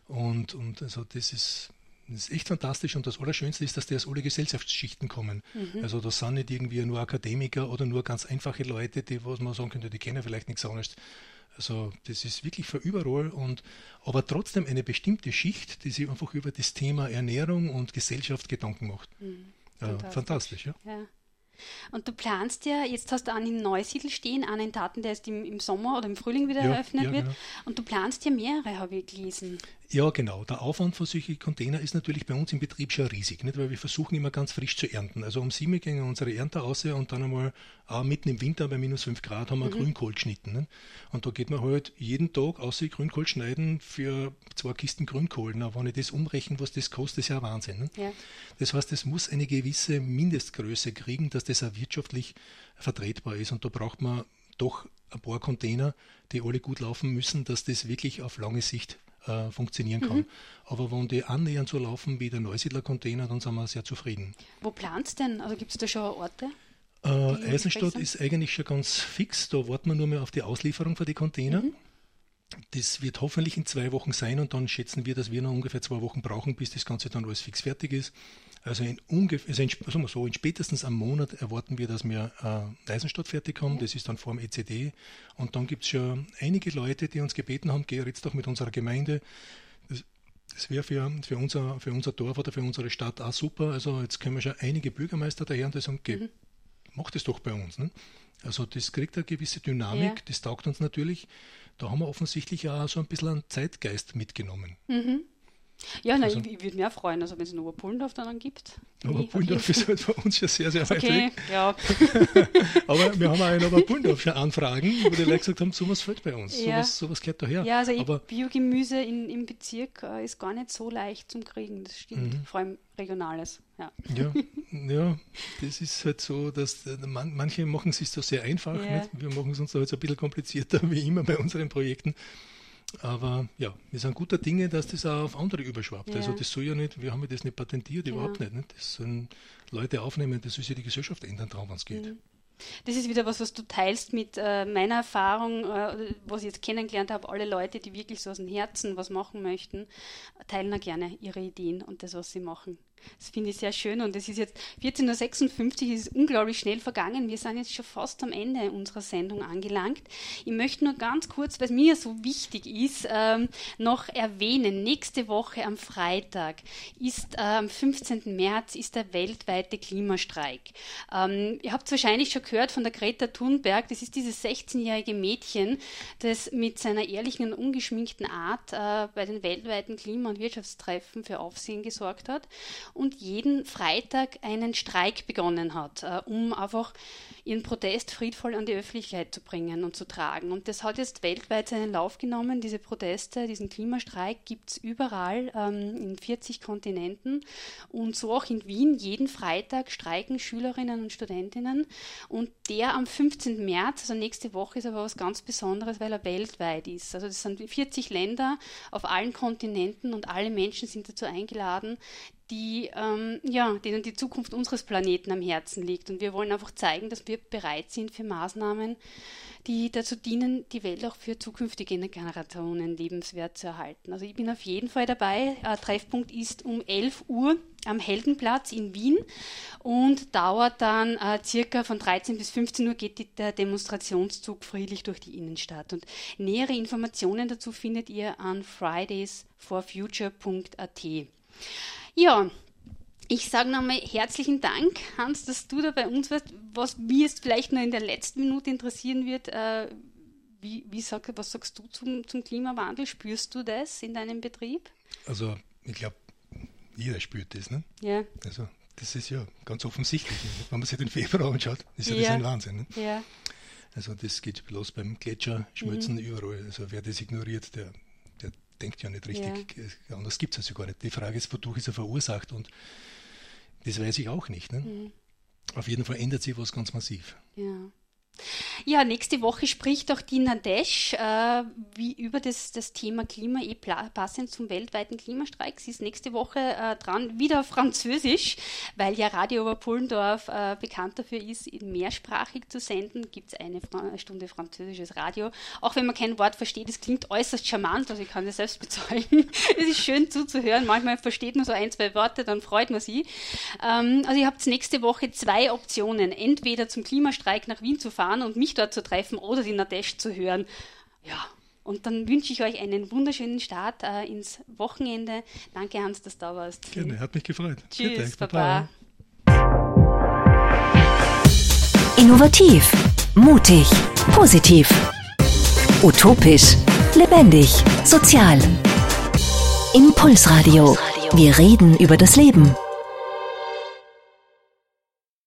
Und, und also das ist, das ist echt fantastisch. Und das Allerschönste ist, dass die aus alle Gesellschaftsschichten kommen. Also das sind nicht irgendwie nur Akademiker oder nur ganz einfache Leute, die was man sagen könnte, die kennen vielleicht nichts anderes. Also das ist wirklich für überall und aber trotzdem eine bestimmte Schicht, die sich einfach über das Thema Ernährung und Gesellschaft Gedanken macht. Ja, Fantastisch. fantastisch, ja. Ja. Und du planst ja, jetzt hast du einen in Neusiedl stehen, einen in Taten, der erst im, im Sommer oder im Frühling wieder Ja, eröffnet ja, wird. genau. Und du planst ja mehrere, habe ich gelesen. Ja, genau. Der Aufwand für solche Container ist natürlich bei uns im Betrieb schon riesig, nicht? weil wir versuchen immer ganz frisch zu ernten. Also um sieben gehen unsere Ernte aus und dann einmal auch mitten im Winter bei minus fünf Grad haben wir Grünkohl geschnitten. Nicht? Und da geht man halt jeden Tag außer Grünkohl schneiden für zwei Kisten Grünkohl. Na, wenn ich das umrechne, was das kostet, ist ja Wahnsinn. Nicht? Ja. Das heißt, es muss eine gewisse Mindestgröße kriegen, dass das auch wirtschaftlich vertretbar ist. Und da braucht man doch ein paar Container, die alle gut laufen müssen, dass das wirklich auf lange Sicht äh, funktionieren kann. Aber wenn die annähernd so laufen wie der Neusiedler Container, dann sind wir sehr zufrieden. Wo planst denn? Also gibt es da schon Orte? Äh, Eisenstadt ist eigentlich schon ganz fix. Da warten wir nur mehr auf die Auslieferung für die Container. Das wird hoffentlich in zwei Wochen sein und dann schätzen wir, dass wir noch ungefähr zwei Wochen brauchen, bis das Ganze dann alles fix fertig ist. Also in ungefähr, also in, sagen wir so, in spätestens einem Monat erwarten wir, dass wir äh, Eisenstadt fertig haben. Das ist dann vor dem ECD. Und dann gibt es schon einige Leute, die uns gebeten haben, geh jetzt doch mit unserer Gemeinde. Das, das wäre für, für, unser, für unser Dorf oder für unsere Stadt auch super. Also jetzt können wir schon einige Bürgermeister daher und die sagen, geh, mach das doch bei uns. Ne? Also das kriegt eine gewisse Dynamik, Ja. das taugt uns natürlich. Da haben wir offensichtlich auch so ein bisschen einen Zeitgeist mitgenommen. Ja, nein, Also- ich, ich würde mich auch freuen, also wenn es in Oberpullendorf dann gibt. Aber Ich- Pullendorf ist halt für uns ja sehr, sehr weit Okay, weg. ja. *laughs* *laughs* Aber wir haben auch in Oberpullendorf schon Anfragen, wo die Leute gesagt haben, sowas fällt bei uns, Ja. sowas, sowas gehört daher. Ja, also Aber Biogemüse in, im Bezirk äh, ist gar nicht so leicht zum Kriegen, das stimmt. Mhm. Vor allem regionales. Ja. ja, *laughs* ja, das ist halt so, dass äh, man, manche machen es sich so sehr einfach. Ja. Wir machen es uns da jetzt ein bisschen komplizierter, wie immer bei unseren Projekten. Aber ja, wir sind guter Dinge, dass das auch auf andere überschwappt. Ja. Also das soll ja nicht, wir haben ja das nicht patentiert, überhaupt nicht, nicht. Das sollen Leute aufnehmen, das soll sich die Gesellschaft ändern, darum, wenn es geht. Mhm. Das ist wieder was, was du teilst mit äh, meiner Erfahrung, äh, was ich jetzt kennengelernt habe. Alle Leute, die wirklich so aus dem Herzen was machen möchten, teilen auch gerne ihre Ideen und das, was sie machen. Das finde ich sehr schön und es ist jetzt 14.56 Uhr, es ist unglaublich schnell vergangen. Wir sind jetzt schon fast am Ende unserer Sendung angelangt. Ich möchte nur ganz kurz, es mir so wichtig ist, ähm, noch erwähnen. Nächste Woche am Freitag ist, äh, am 15. März, ist der weltweite Klimastreik. Ähm, ihr habt es wahrscheinlich schon gehört von der Greta Thunberg. Das ist dieses 16-jährige Mädchen, das mit seiner ehrlichen und ungeschminkten Art äh, bei den weltweiten Klima- und Wirtschaftstreffen für Aufsehen gesorgt hat und jeden Freitag einen Streik begonnen hat, äh, um einfach ihren Protest friedvoll an die Öffentlichkeit zu bringen und zu tragen. Und das hat jetzt weltweit seinen Lauf genommen. Diese Proteste, diesen Klimastreik gibt es überall ähm, in 40 Kontinenten und so auch in Wien. Jeden Freitag streiken Schülerinnen und Studentinnen und der am 15. März, also nächste Woche, ist aber was ganz Besonderes, weil er weltweit ist. Also das sind 40 Länder auf allen Kontinenten und alle Menschen sind dazu eingeladen, die, ähm, ja, denen die Zukunft unseres Planeten am Herzen liegt. Und wir wollen einfach zeigen, dass wir bereit sind für Maßnahmen, die dazu dienen, die Welt auch für zukünftige Generationen lebenswert zu erhalten. Also ich bin auf jeden Fall dabei. Äh, Treffpunkt ist um 11 Uhr am Heldenplatz in Wien und dauert dann äh, circa von 13 bis 15 Uhr geht die, der Demonstrationszug friedlich durch die Innenstadt. Und nähere Informationen dazu findet ihr an fridaysforfuture.at. Ja, ich sage nochmal herzlichen Dank, Hans, dass du da bei uns warst. Was mir jetzt vielleicht noch in der letzten Minute interessieren wird, äh, wie, wie sag, was sagst du zum, zum Klimawandel? Spürst du das in deinem Betrieb? Also ich glaube, jeder spürt das. Ne? Ja. Also Das ist ja ganz offensichtlich. Wenn man sich den Februar anschaut, ist ja, ja. das ein Wahnsinn. Ne? Ja. Also das geht bloß beim Gletscherschmelzen mhm. überall. Also wer das ignoriert, der denkt ja nicht richtig. Ja. Anders gibt es also gar nicht. Die Frage ist, wodurch ist er verursacht und das weiß ich auch nicht. Ne? Mhm. Auf jeden Fall ändert sich was ganz massiv. Ja. Ja, nächste Woche spricht auch die Nadesh äh, wie über das, das Thema Klima, eh passend zum weltweiten Klimastreik. Sie ist nächste Woche äh, dran, wieder Französisch, weil ja Radio Oberpullendorf äh, bekannt dafür ist, mehrsprachig zu senden. Gibt es eine Fra Stunde französisches Radio. Auch wenn man kein Wort versteht, es klingt äußerst charmant, also ich kann das selbst *laughs* bezeugen. es ist schön zuzuhören. Manchmal versteht man so ein, zwei Worte, dann freut man sich. Ähm, also ihr habt nächste Woche zwei Optionen. Entweder zum Klimastreik nach Wien zu fahren, fahren und mich dort zu treffen oder die Nadesh zu hören. Ja, und dann wünsche ich euch einen wunderschönen Start äh, ins Wochenende. Danke, Hans, dass du da warst. Gerne, hat mich gefreut. Tschüss, Baba. Innovativ, mutig, positiv, utopisch, lebendig, sozial. Impulsradio. Wir reden über das Leben.